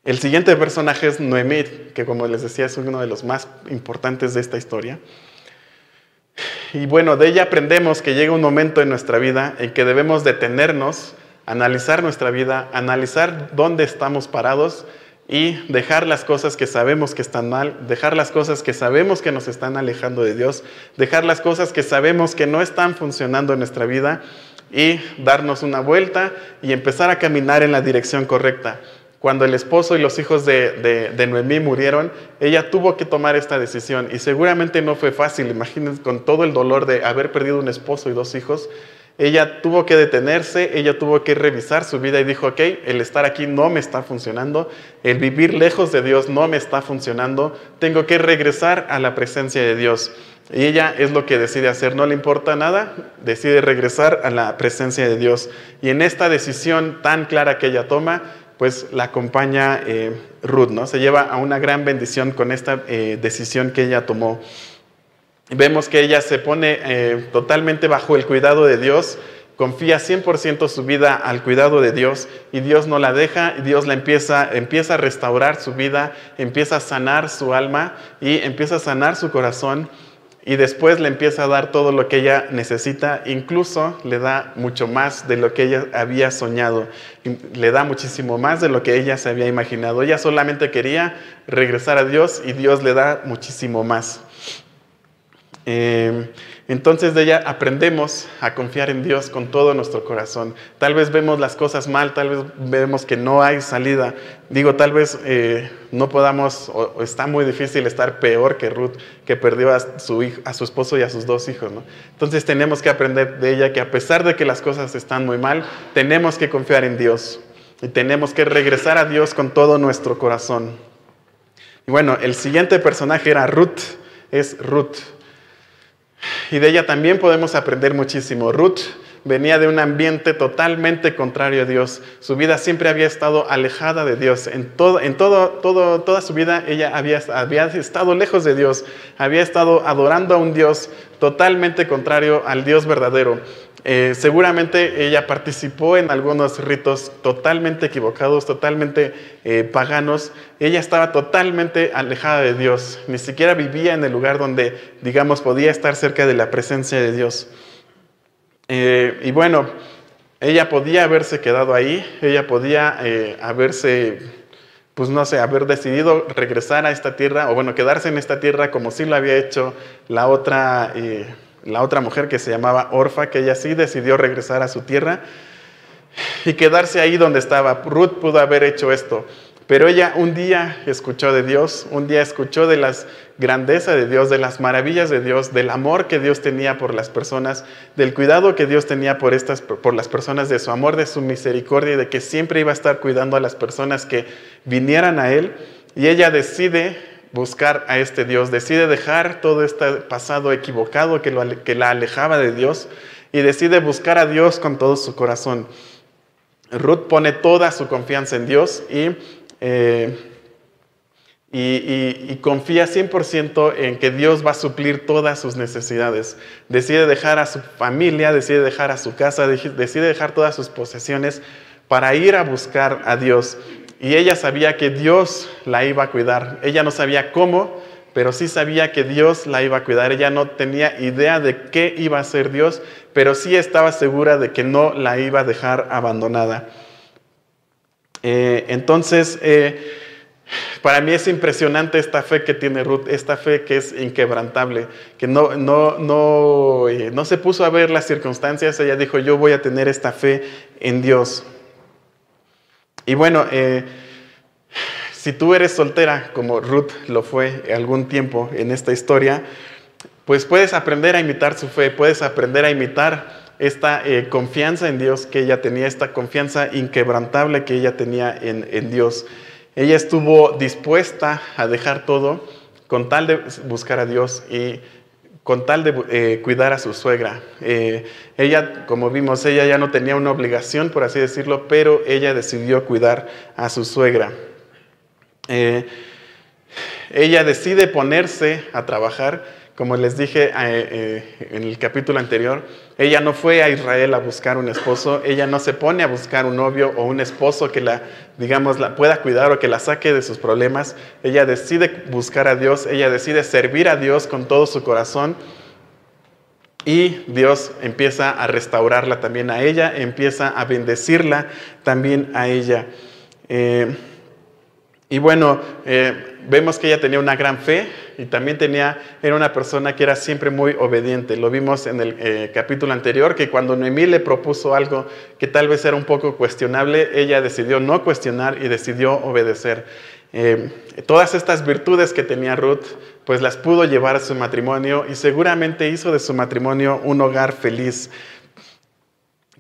El siguiente personaje es Noemí, que como les decía es uno de los más importantes de esta historia. Y bueno, de ella aprendemos que llega un momento en nuestra vida en que debemos detenernos, analizar nuestra vida, analizar dónde estamos parados y dejar las cosas que sabemos que están mal, dejar las cosas que sabemos que nos están alejando de Dios, dejar las cosas que sabemos que no están funcionando en nuestra vida y darnos una vuelta y empezar a caminar en la dirección correcta. Cuando el esposo y los hijos de, Noemí murieron, ella tuvo que tomar esta decisión y seguramente no fue fácil. Imagínense con todo el dolor de haber perdido un esposo y dos hijos. Ella tuvo que detenerse, ella tuvo que revisar su vida y dijo, ok, el estar aquí no me está funcionando, el vivir lejos de Dios no me está funcionando, tengo que regresar a la presencia de Dios. Y ella es lo que decide hacer, no le importa nada, decide regresar a la presencia de Dios. Y en esta decisión tan clara que ella toma, pues la acompaña eh, Ruth, ¿no? Se lleva a una gran bendición con esta eh, decisión que ella tomó. Vemos que ella se pone eh, totalmente bajo el cuidado de Dios, confía 100% su vida al cuidado de Dios y Dios no la deja, Dios la empieza, empieza a restaurar su vida, empieza a sanar su alma y empieza a sanar su corazón y después le empieza a dar todo lo que ella necesita, incluso le da mucho más de lo que ella había soñado, le da muchísimo más de lo que ella se había imaginado. Ella solamente quería regresar a Dios y Dios le da muchísimo más. Eh, entonces de ella aprendemos a confiar en Dios con todo nuestro corazón. Tal vez vemos las cosas mal, tal vez vemos que no hay salida. Digo, tal vez eh, no podamos, o, está muy difícil estar peor que Ruth, que perdió a su, esposo y a sus dos hijos. Entonces tenemos que aprender de ella que a pesar de que las cosas están muy mal, tenemos que confiar en Dios y tenemos que regresar a Dios con todo nuestro corazón. Y bueno, el siguiente personaje era Ruth, es Ruth. Y de ella también podemos aprender muchísimo. Ruth venía de un ambiente totalmente contrario a Dios. Su vida siempre había estado alejada de Dios. En, todo, en todo, toda su vida ella había, había estado lejos de Dios, había estado adorando a un Dios totalmente contrario al Dios verdadero. Eh, seguramente ella participó en algunos ritos totalmente equivocados, totalmente eh, paganos. Ella estaba totalmente alejada de Dios. Ni siquiera vivía en el lugar donde, digamos, podía estar cerca de la presencia de Dios. Eh, y bueno, ella podía haberse quedado ahí, ella podía haberse, pues no sé, haber decidido regresar a esta tierra, o bueno, quedarse en esta tierra como sí lo había hecho la otra la otra mujer que se llamaba Orfa, que ella sí decidió regresar a su tierra y quedarse ahí donde estaba. Ruth pudo haber hecho esto, pero ella un día escuchó de Dios, un día escuchó de las grandezas de Dios, de las maravillas de Dios, del amor que Dios tenía por las personas, del cuidado que Dios tenía por, estas, por las personas, de su amor, de su misericordia y de que siempre iba a estar cuidando a las personas que vinieran a Él. Y ella decide buscar a este Dios, decide dejar todo este pasado equivocado que la alejaba de Dios y decide buscar a Dios con todo su corazón. Ruth pone toda su confianza en Dios y, eh, y, y, confía 100% en que Dios va a suplir todas sus necesidades. Decide dejar a su familia, decide dejar a su casa, decide dejar todas sus posesiones para ir a buscar a Dios. Y ella sabía que Dios la iba a cuidar. Ella no sabía cómo, pero sí sabía que Dios la iba a cuidar. Ella no tenía idea de qué iba a hacer Dios, pero sí estaba segura de que no la iba a dejar abandonada. Eh, entonces, eh, para mí es impresionante esta fe que tiene Ruth, esta fe que es inquebrantable, que no, no, no, eh, no se puso a ver las circunstancias, ella dijo, yo voy a tener esta fe en Dios. Y bueno, si tú eres soltera, como Ruth lo fue algún tiempo en esta historia, pues puedes aprender a imitar su fe, puedes aprender a imitar esta eh, confianza en Dios que ella tenía, esta confianza inquebrantable que ella tenía en, en Dios. Ella estuvo dispuesta a dejar todo con tal de buscar a Dios y con tal de eh, cuidar a su suegra. Eh, ella, como vimos, ella ya no tenía una obligación, por así decirlo, pero ella decidió cuidar a su suegra. Ella decide ponerse a trabajar como les dije eh, eh, en el capítulo anterior, ella no fue a Israel a buscar un esposo, ella no se pone a buscar un novio o un esposo que la, digamos, la pueda cuidar o que la saque de sus problemas. Ella decide buscar a Dios, ella decide servir a Dios con todo su corazón y Dios empieza a restaurarla también a ella, empieza a bendecirla también a ella. Eh, y bueno, vemos que ella tenía una gran fe, y también tenía, era una persona que era siempre muy obediente. Lo vimos en el eh, capítulo anterior, que cuando Noemí le propuso algo que tal vez era un poco cuestionable, ella decidió no cuestionar y decidió obedecer. Eh, todas estas virtudes que tenía Ruth, pues las pudo llevar a su matrimonio y seguramente hizo de su matrimonio un hogar feliz.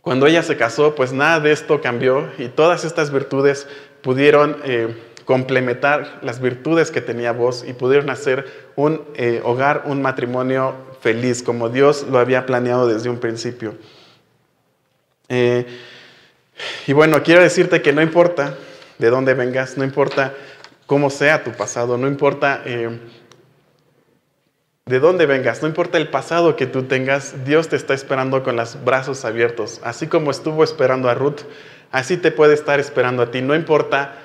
Cuando ella se casó, pues nada de esto cambió y todas estas virtudes pudieron... Eh, complementar las virtudes que tenía vos y pudieron hacer un eh, hogar, un matrimonio feliz, como Dios lo había planeado desde un principio. Eh, y bueno, quiero decirte que no importa de dónde vengas, no importa cómo sea tu pasado, no importa eh, de dónde vengas, no importa el pasado que tú tengas, Dios te está esperando con los brazos abiertos. Así como estuvo esperando a Ruth, así te puede estar esperando a ti. No importa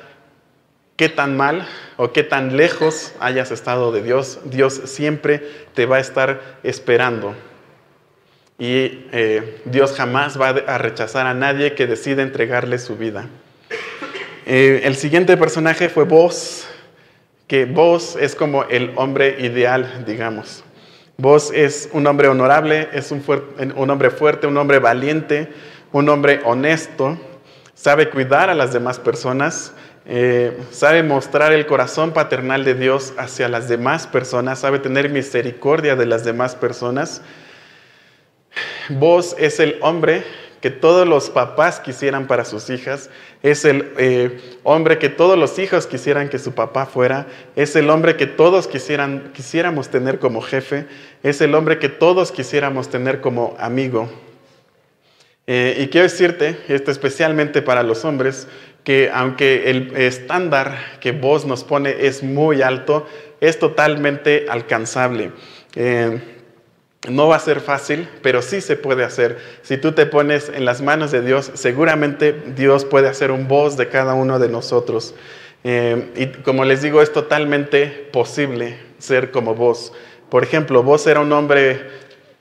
qué tan mal o qué tan lejos hayas estado de Dios, Dios siempre te va a estar esperando. Y eh, Dios jamás va a rechazar a nadie que decida entregarle su vida. Eh, el siguiente personaje fue Vos, que Vos es como el hombre ideal, digamos. Vos es un hombre honorable, es un, un hombre fuerte, un hombre valiente, un hombre honesto, sabe cuidar a las demás personas, eh, sabe mostrar el corazón paternal de Dios hacia las demás personas, sabe tener misericordia de las demás personas. Vos es el hombre que todos los papás quisieran para sus hijas, es el eh, hombre que todos los hijos quisieran que su papá fuera, es el hombre que todos quisieran, quisiéramos tener como jefe, es el hombre que todos quisiéramos tener como amigo. Eh, y quiero decirte, esto especialmente para los hombres, que aunque el estándar que vos nos pone es muy alto, es totalmente alcanzable. Eh, no va a ser fácil, pero sí se puede hacer. Si tú te pones en las manos de Dios, seguramente Dios puede hacer un voz de cada uno de nosotros. Eh, y como les digo, es totalmente posible ser como vos. Por ejemplo, vos era un hombre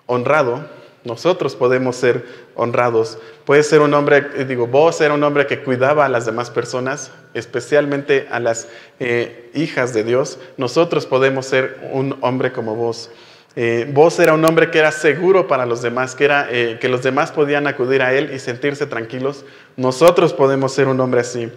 honrado, nosotros podemos ser honrados. Puede ser un hombre, digo, vos era un hombre que cuidaba a las demás personas, especialmente a las eh, hijas de Dios. Nosotros podemos ser un hombre como vos. Eh, vos era un hombre que era seguro para los demás, que, era, eh, que los demás podían acudir a él y sentirse tranquilos. Nosotros podemos ser un hombre así.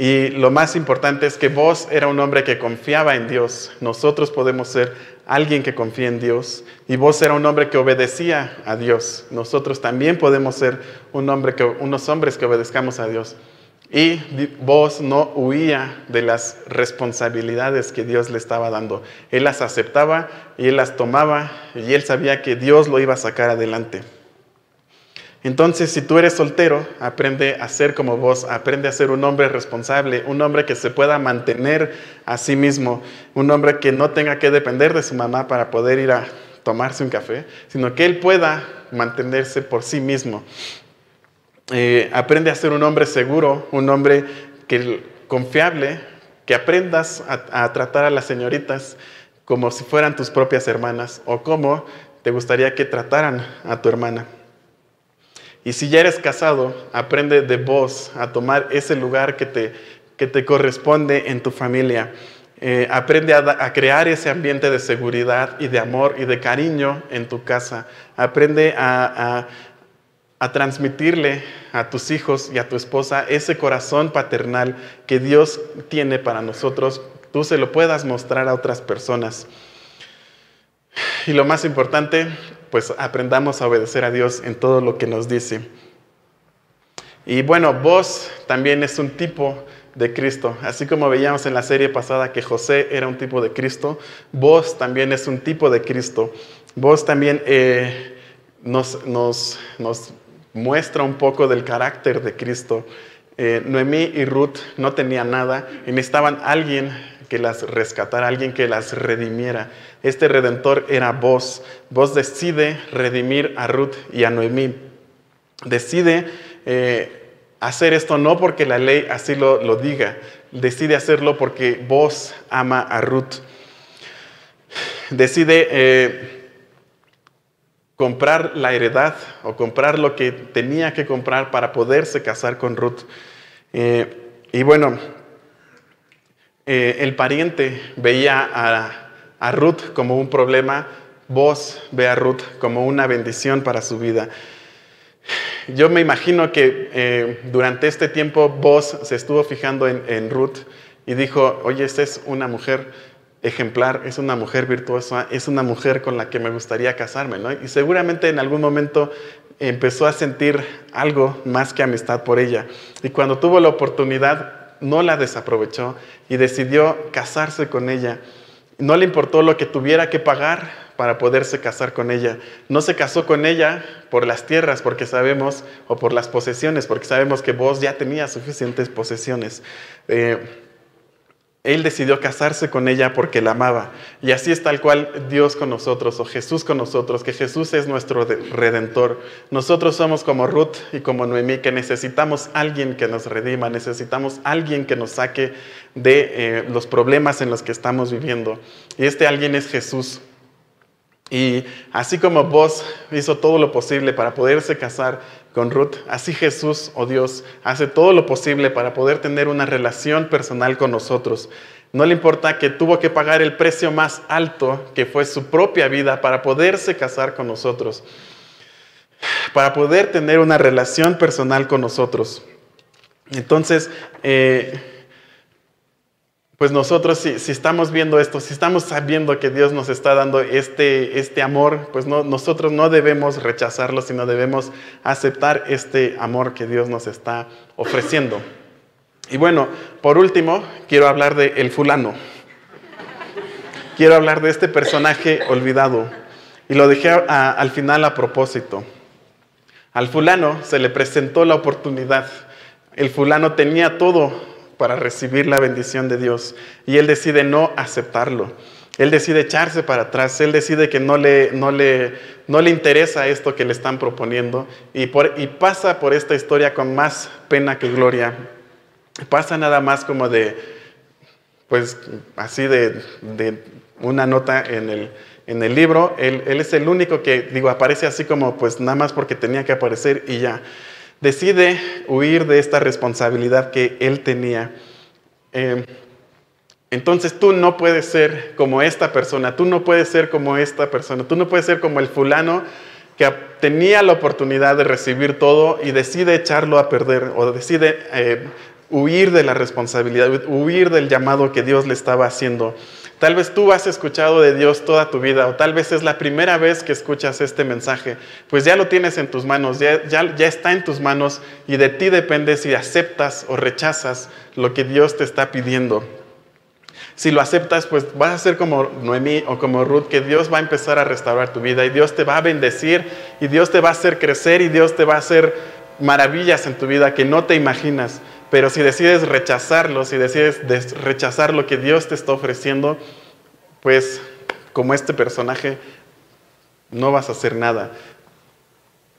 Y lo más importante es que vos era un hombre que confiaba en Dios. Nosotros podemos ser alguien que confía en Dios. Y vos era un hombre que obedecía a Dios. Nosotros también podemos ser un hombre que, unos hombres que obedezcamos a Dios. Y vos no huía de las responsabilidades que Dios le estaba dando. Él las aceptaba y él las tomaba y él sabía que Dios lo iba a sacar adelante. Entonces, si tú eres soltero, aprende a ser como vos, aprende a ser un hombre responsable, un hombre que se pueda mantener a sí mismo, un hombre que no tenga que depender de su mamá para poder ir a tomarse un café, sino que él pueda mantenerse por sí mismo. Eh, aprende a ser un hombre seguro, un hombre que, confiable, que aprendas a, a tratar a las señoritas como si fueran tus propias hermanas o como te gustaría que trataran a tu hermana. Y si ya eres casado, aprende de vos a tomar ese lugar que te, que te corresponde en tu familia. Eh, aprende a, crear ese ambiente de seguridad y de amor y de cariño en tu casa. Aprende a, a transmitirle a tus hijos y a tu esposa ese corazón paternal que Dios tiene para nosotros. Tú se lo puedas mostrar a otras personas. Y lo más importante, pues aprendamos a obedecer a Dios en todo lo que nos dice. Y bueno, vos también es un tipo de Cristo. Así como veíamos en la serie pasada que José era un tipo de Cristo, vos también es un tipo de Cristo. Vos también eh, nos, nos, nos, muestra un poco del carácter de Cristo. Eh, Noemí y Ruth no tenían nada y necesitaban alguien que las rescatara, alguien que las redimiera. Este redentor era vos. Vos decide redimir a Ruth y a Noemí. Decide eh, hacer esto no porque la ley así lo, lo diga, decide hacerlo porque vos ama a Ruth. Decide eh, comprar la heredad o comprar lo que tenía que comprar para poderse casar con Ruth. Eh, y bueno, el pariente veía a, Ruth como un problema, vos ve a Ruth como una bendición para su vida. Yo me imagino que eh, durante este tiempo vos se estuvo fijando en, Ruth y dijo, oye, esta es una mujer ejemplar, es una mujer virtuosa, es una mujer con la que me gustaría casarme, Y seguramente en algún momento empezó a sentir algo más que amistad por ella. Y cuando tuvo la oportunidad, no la desaprovechó y decidió casarse con ella. No le importó lo que tuviera que pagar para poderse casar con ella. No se casó con ella por las tierras, porque sabemos, o por las posesiones, porque sabemos que vos ya tenía suficientes posesiones. Eh, él decidió casarse con ella porque la amaba. Y así es tal cual Dios con nosotros o Jesús con nosotros, que Jesús es nuestro redentor. Nosotros somos como Ruth y como Noemí, que necesitamos alguien que nos redima, necesitamos alguien que nos saque de eh, los problemas en los que estamos viviendo. Y este alguien es Jesús. Y así como vos hizo todo lo posible para poderse casar con Ruth, así Jesús o oh Dios hace todo lo posible para poder tener una relación personal con nosotros. No le importa que tuvo que pagar el precio más alto, que fue su propia vida, para poderse casar con nosotros, para poder tener una relación personal con nosotros. Entonces, eh, pues nosotros si, estamos viendo esto, si estamos sabiendo que Dios nos está dando este, este amor, pues no, nosotros no debemos rechazarlo, sino debemos aceptar este amor que Dios nos está ofreciendo. Y bueno, por último, quiero hablar de el fulano. Quiero hablar de este personaje olvidado. Y lo dejé al final a propósito. Al fulano se le presentó la oportunidad. El fulano tenía todo para recibir la bendición de Dios y él decide no aceptarlo. Él decide echarse para atrás, él decide que no le, no le, no le interesa esto que le están proponiendo y, por, y pasa por esta historia con más pena que gloria. Pasa nada más como de, pues así de, de una nota en el, en el libro. Él, él, es el único que, digo, aparece así como, pues nada más porque tenía que aparecer y ya. Decide huir de esta responsabilidad que él tenía. Eh, entonces tú no puedes ser como esta persona, tú no puedes ser como esta persona, tú no puedes ser como el fulano que tenía la oportunidad de recibir todo y decide echarlo a perder o decide eh, huir de la responsabilidad, huir del llamado que Dios le estaba haciendo. Tal vez tú has escuchado de Dios toda tu vida o tal vez es la primera vez que escuchas este mensaje. Pues ya lo tienes en tus manos, ya, ya, ya está en tus manos y de ti depende si aceptas o rechazas lo que Dios te está pidiendo. Si lo aceptas, pues vas a ser como Noemí o como Ruth, que Dios va a empezar a restaurar tu vida y Dios te va a bendecir y Dios te va a hacer crecer y Dios te va a hacer maravillas en tu vida que no te imaginas. Pero si decides rechazarlo, si decides rechazar lo que Dios te está ofreciendo, pues como este personaje, no vas a hacer nada.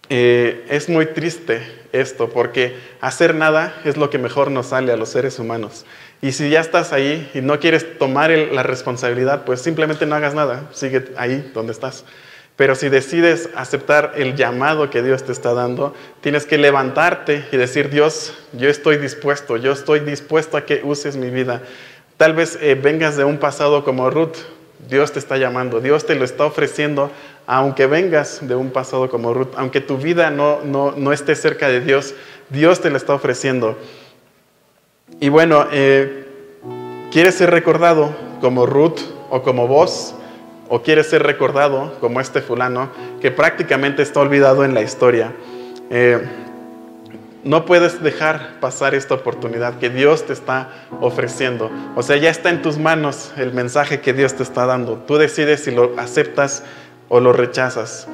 Eh, es muy triste esto, porque hacer nada es lo que mejor nos sale a los seres humanos. Y si ya estás ahí y no quieres tomar la responsabilidad, pues simplemente no hagas nada, sigue ahí donde estás. Pero si decides aceptar el llamado que Dios te está dando, tienes que levantarte y decir, Dios, yo estoy dispuesto, yo estoy dispuesto a que uses mi vida. Tal vez eh, vengas de un pasado como Ruth, Dios te está llamando, Dios te lo está ofreciendo aunque vengas de un pasado como Ruth, aunque tu vida no, no, esté cerca de Dios, Dios te lo está ofreciendo. Y bueno, eh, ¿quieres ser recordado como Ruth o como vos? ¿O quieres ser recordado como este fulano que prácticamente está olvidado en la historia? Eh, no puedes dejar pasar esta oportunidad que Dios te está ofreciendo. O sea, ya está en tus manos el mensaje que Dios te está dando. Tú decides si lo aceptas o lo rechazas.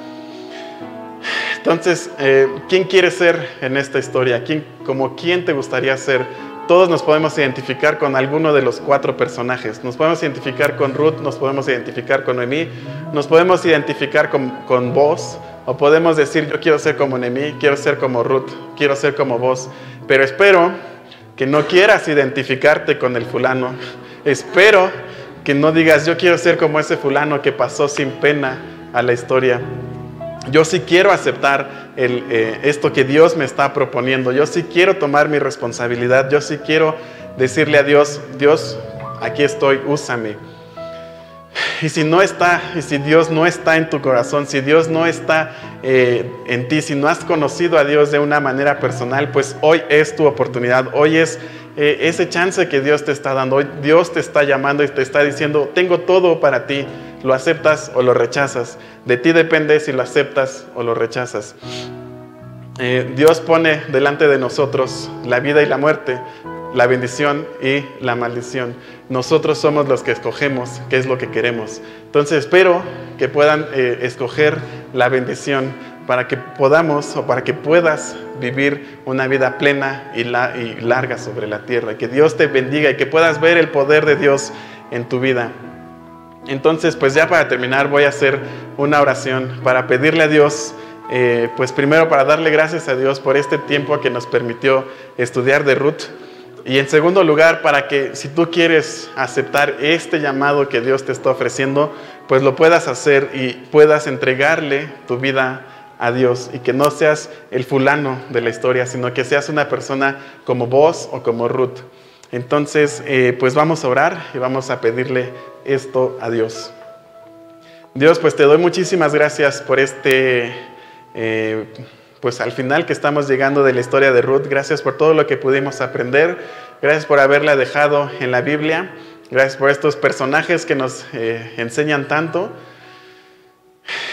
Entonces, eh, ¿quién quiere ser en esta historia? ¿Quién, ¿Como quién te gustaría ser? Todos nos podemos identificar con alguno de los cuatro personajes. Nos podemos identificar con Ruth, nos podemos identificar con Noemí, nos podemos identificar con, con vos, o podemos decir, yo quiero ser como Noemí, quiero ser como Ruth, quiero ser como vos. Pero espero que no quieras identificarte con el fulano. Espero que no digas, yo quiero ser como ese fulano que pasó sin pena a la historia. Yo sí quiero aceptar eh, esto que Dios me está proponiendo. Yo sí quiero tomar mi responsabilidad. Yo sí quiero decirle a Dios, Dios, aquí estoy, úsame. Y si no está, y si Dios no está en tu corazón, si Dios no está eh, en ti, si no has conocido a Dios de una manera personal, pues hoy es tu oportunidad. Hoy es eh, ese chance que Dios te está dando. Hoy Dios te está llamando y te está diciendo, tengo todo para ti lo aceptas o lo rechazas. De ti depende si lo aceptas o lo rechazas. Eh, Dios pone delante de nosotros la vida y la muerte, la bendición y la maldición. Nosotros somos los que escogemos qué es lo que queremos. Entonces espero que puedan eh, escoger la bendición para que podamos o para que puedas vivir una vida plena y, larga sobre la tierra. Que Dios te bendiga y que puedas ver el poder de Dios en tu vida. Entonces, pues ya para terminar voy a hacer una oración para pedirle a Dios, eh, pues primero para darle gracias a Dios por este tiempo que nos permitió estudiar de Ruth. Y en segundo lugar, para que si tú quieres aceptar este llamado que Dios te está ofreciendo, pues lo puedas hacer y puedas entregarle tu vida a Dios y que no seas el fulano de la historia, sino que seas una persona como vos o como Ruth. Entonces, eh, pues vamos a orar y vamos a pedirle esto a Dios. Dios, pues te doy muchísimas gracias por este, eh, pues al final que estamos llegando de la historia de Ruth. Gracias por todo lo que pudimos aprender. Gracias por haberla dejado en la Biblia. Gracias por estos personajes que nos eh, enseñan tanto.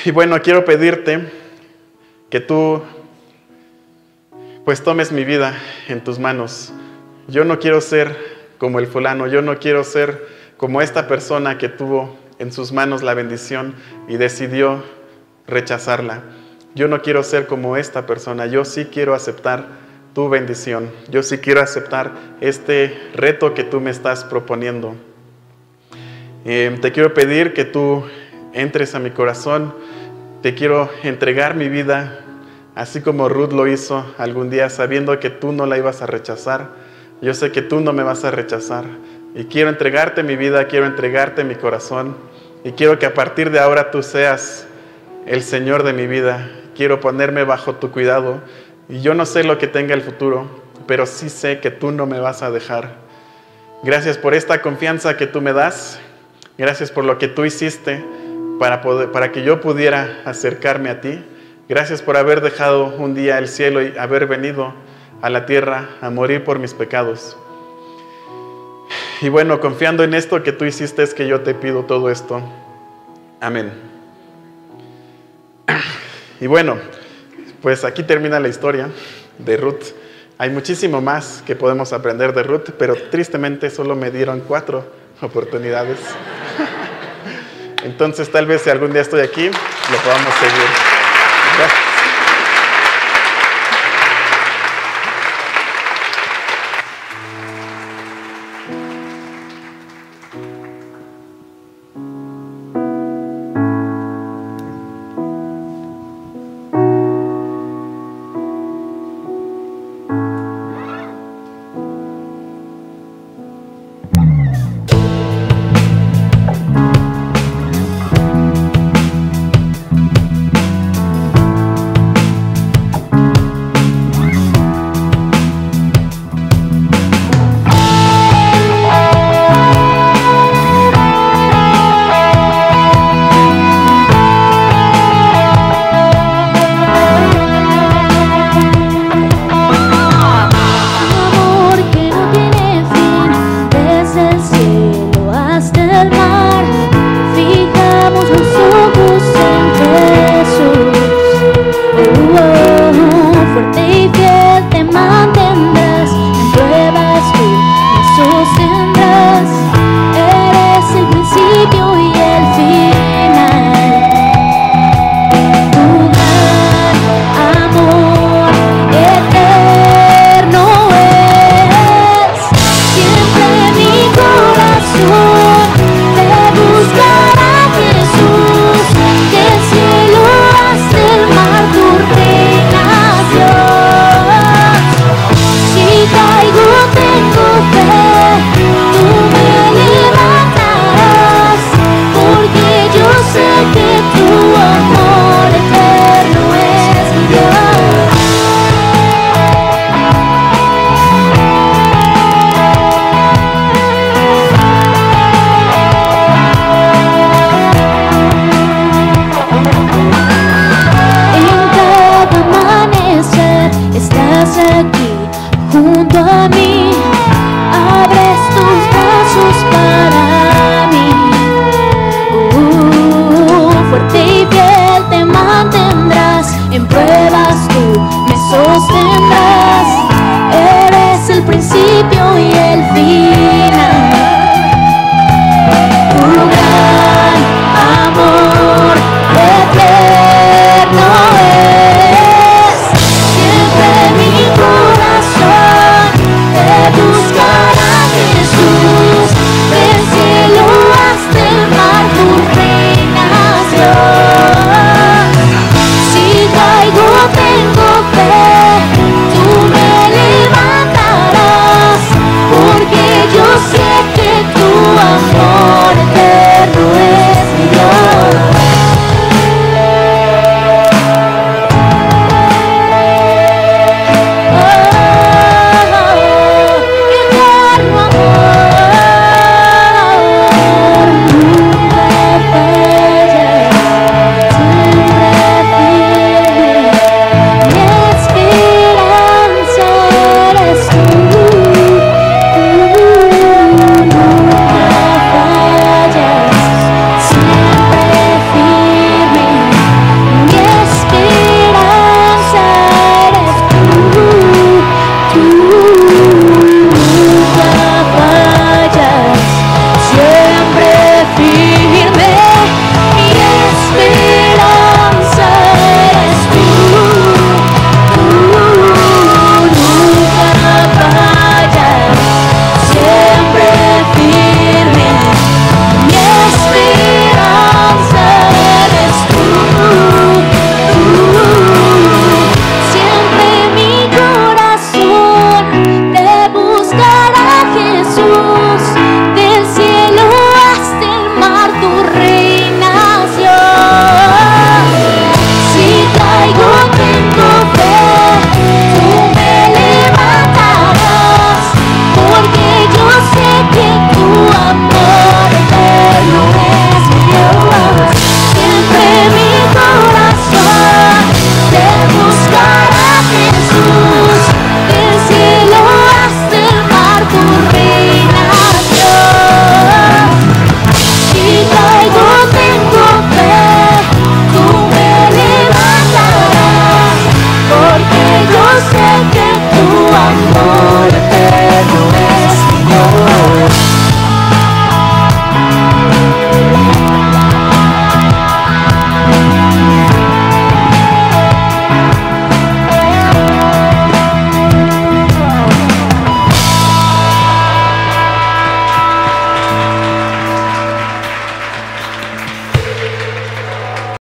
Y bueno, quiero pedirte que tú, pues tomes mi vida en tus manos. Yo no quiero ser como el fulano, yo no quiero ser como esta persona que tuvo en sus manos la bendición y decidió rechazarla. Yo no quiero ser como esta persona, yo sí quiero aceptar tu bendición, yo sí quiero aceptar este reto que tú me estás proponiendo. Eh, te quiero pedir que tú entres a mi corazón, te quiero entregar mi vida, así como Ruth lo hizo algún día, sabiendo que tú no la ibas a rechazar. Yo sé que tú no me vas a rechazar. Y quiero entregarte mi vida, quiero entregarte mi corazón. Y quiero que a partir de ahora tú seas el Señor de mi vida. Quiero ponerme bajo tu cuidado. Y yo no sé lo que tenga el futuro, pero sí sé que tú no me vas a dejar. Gracias por esta confianza que tú me das. Gracias por lo que tú hiciste para, poder, para que yo pudiera acercarme a ti. Gracias por haber dejado un día el cielo y haber venido a la tierra a morir por mis pecados. Y bueno, confiando en esto que tú hiciste es que yo te pido todo esto. Amén. Y bueno, pues aquí termina la historia de Ruth. Hay muchísimo más que podemos aprender de Ruth, pero tristemente solo me dieron cuatro oportunidades. Entonces tal vez si algún día estoy aquí, lo podamos seguir. Gracias.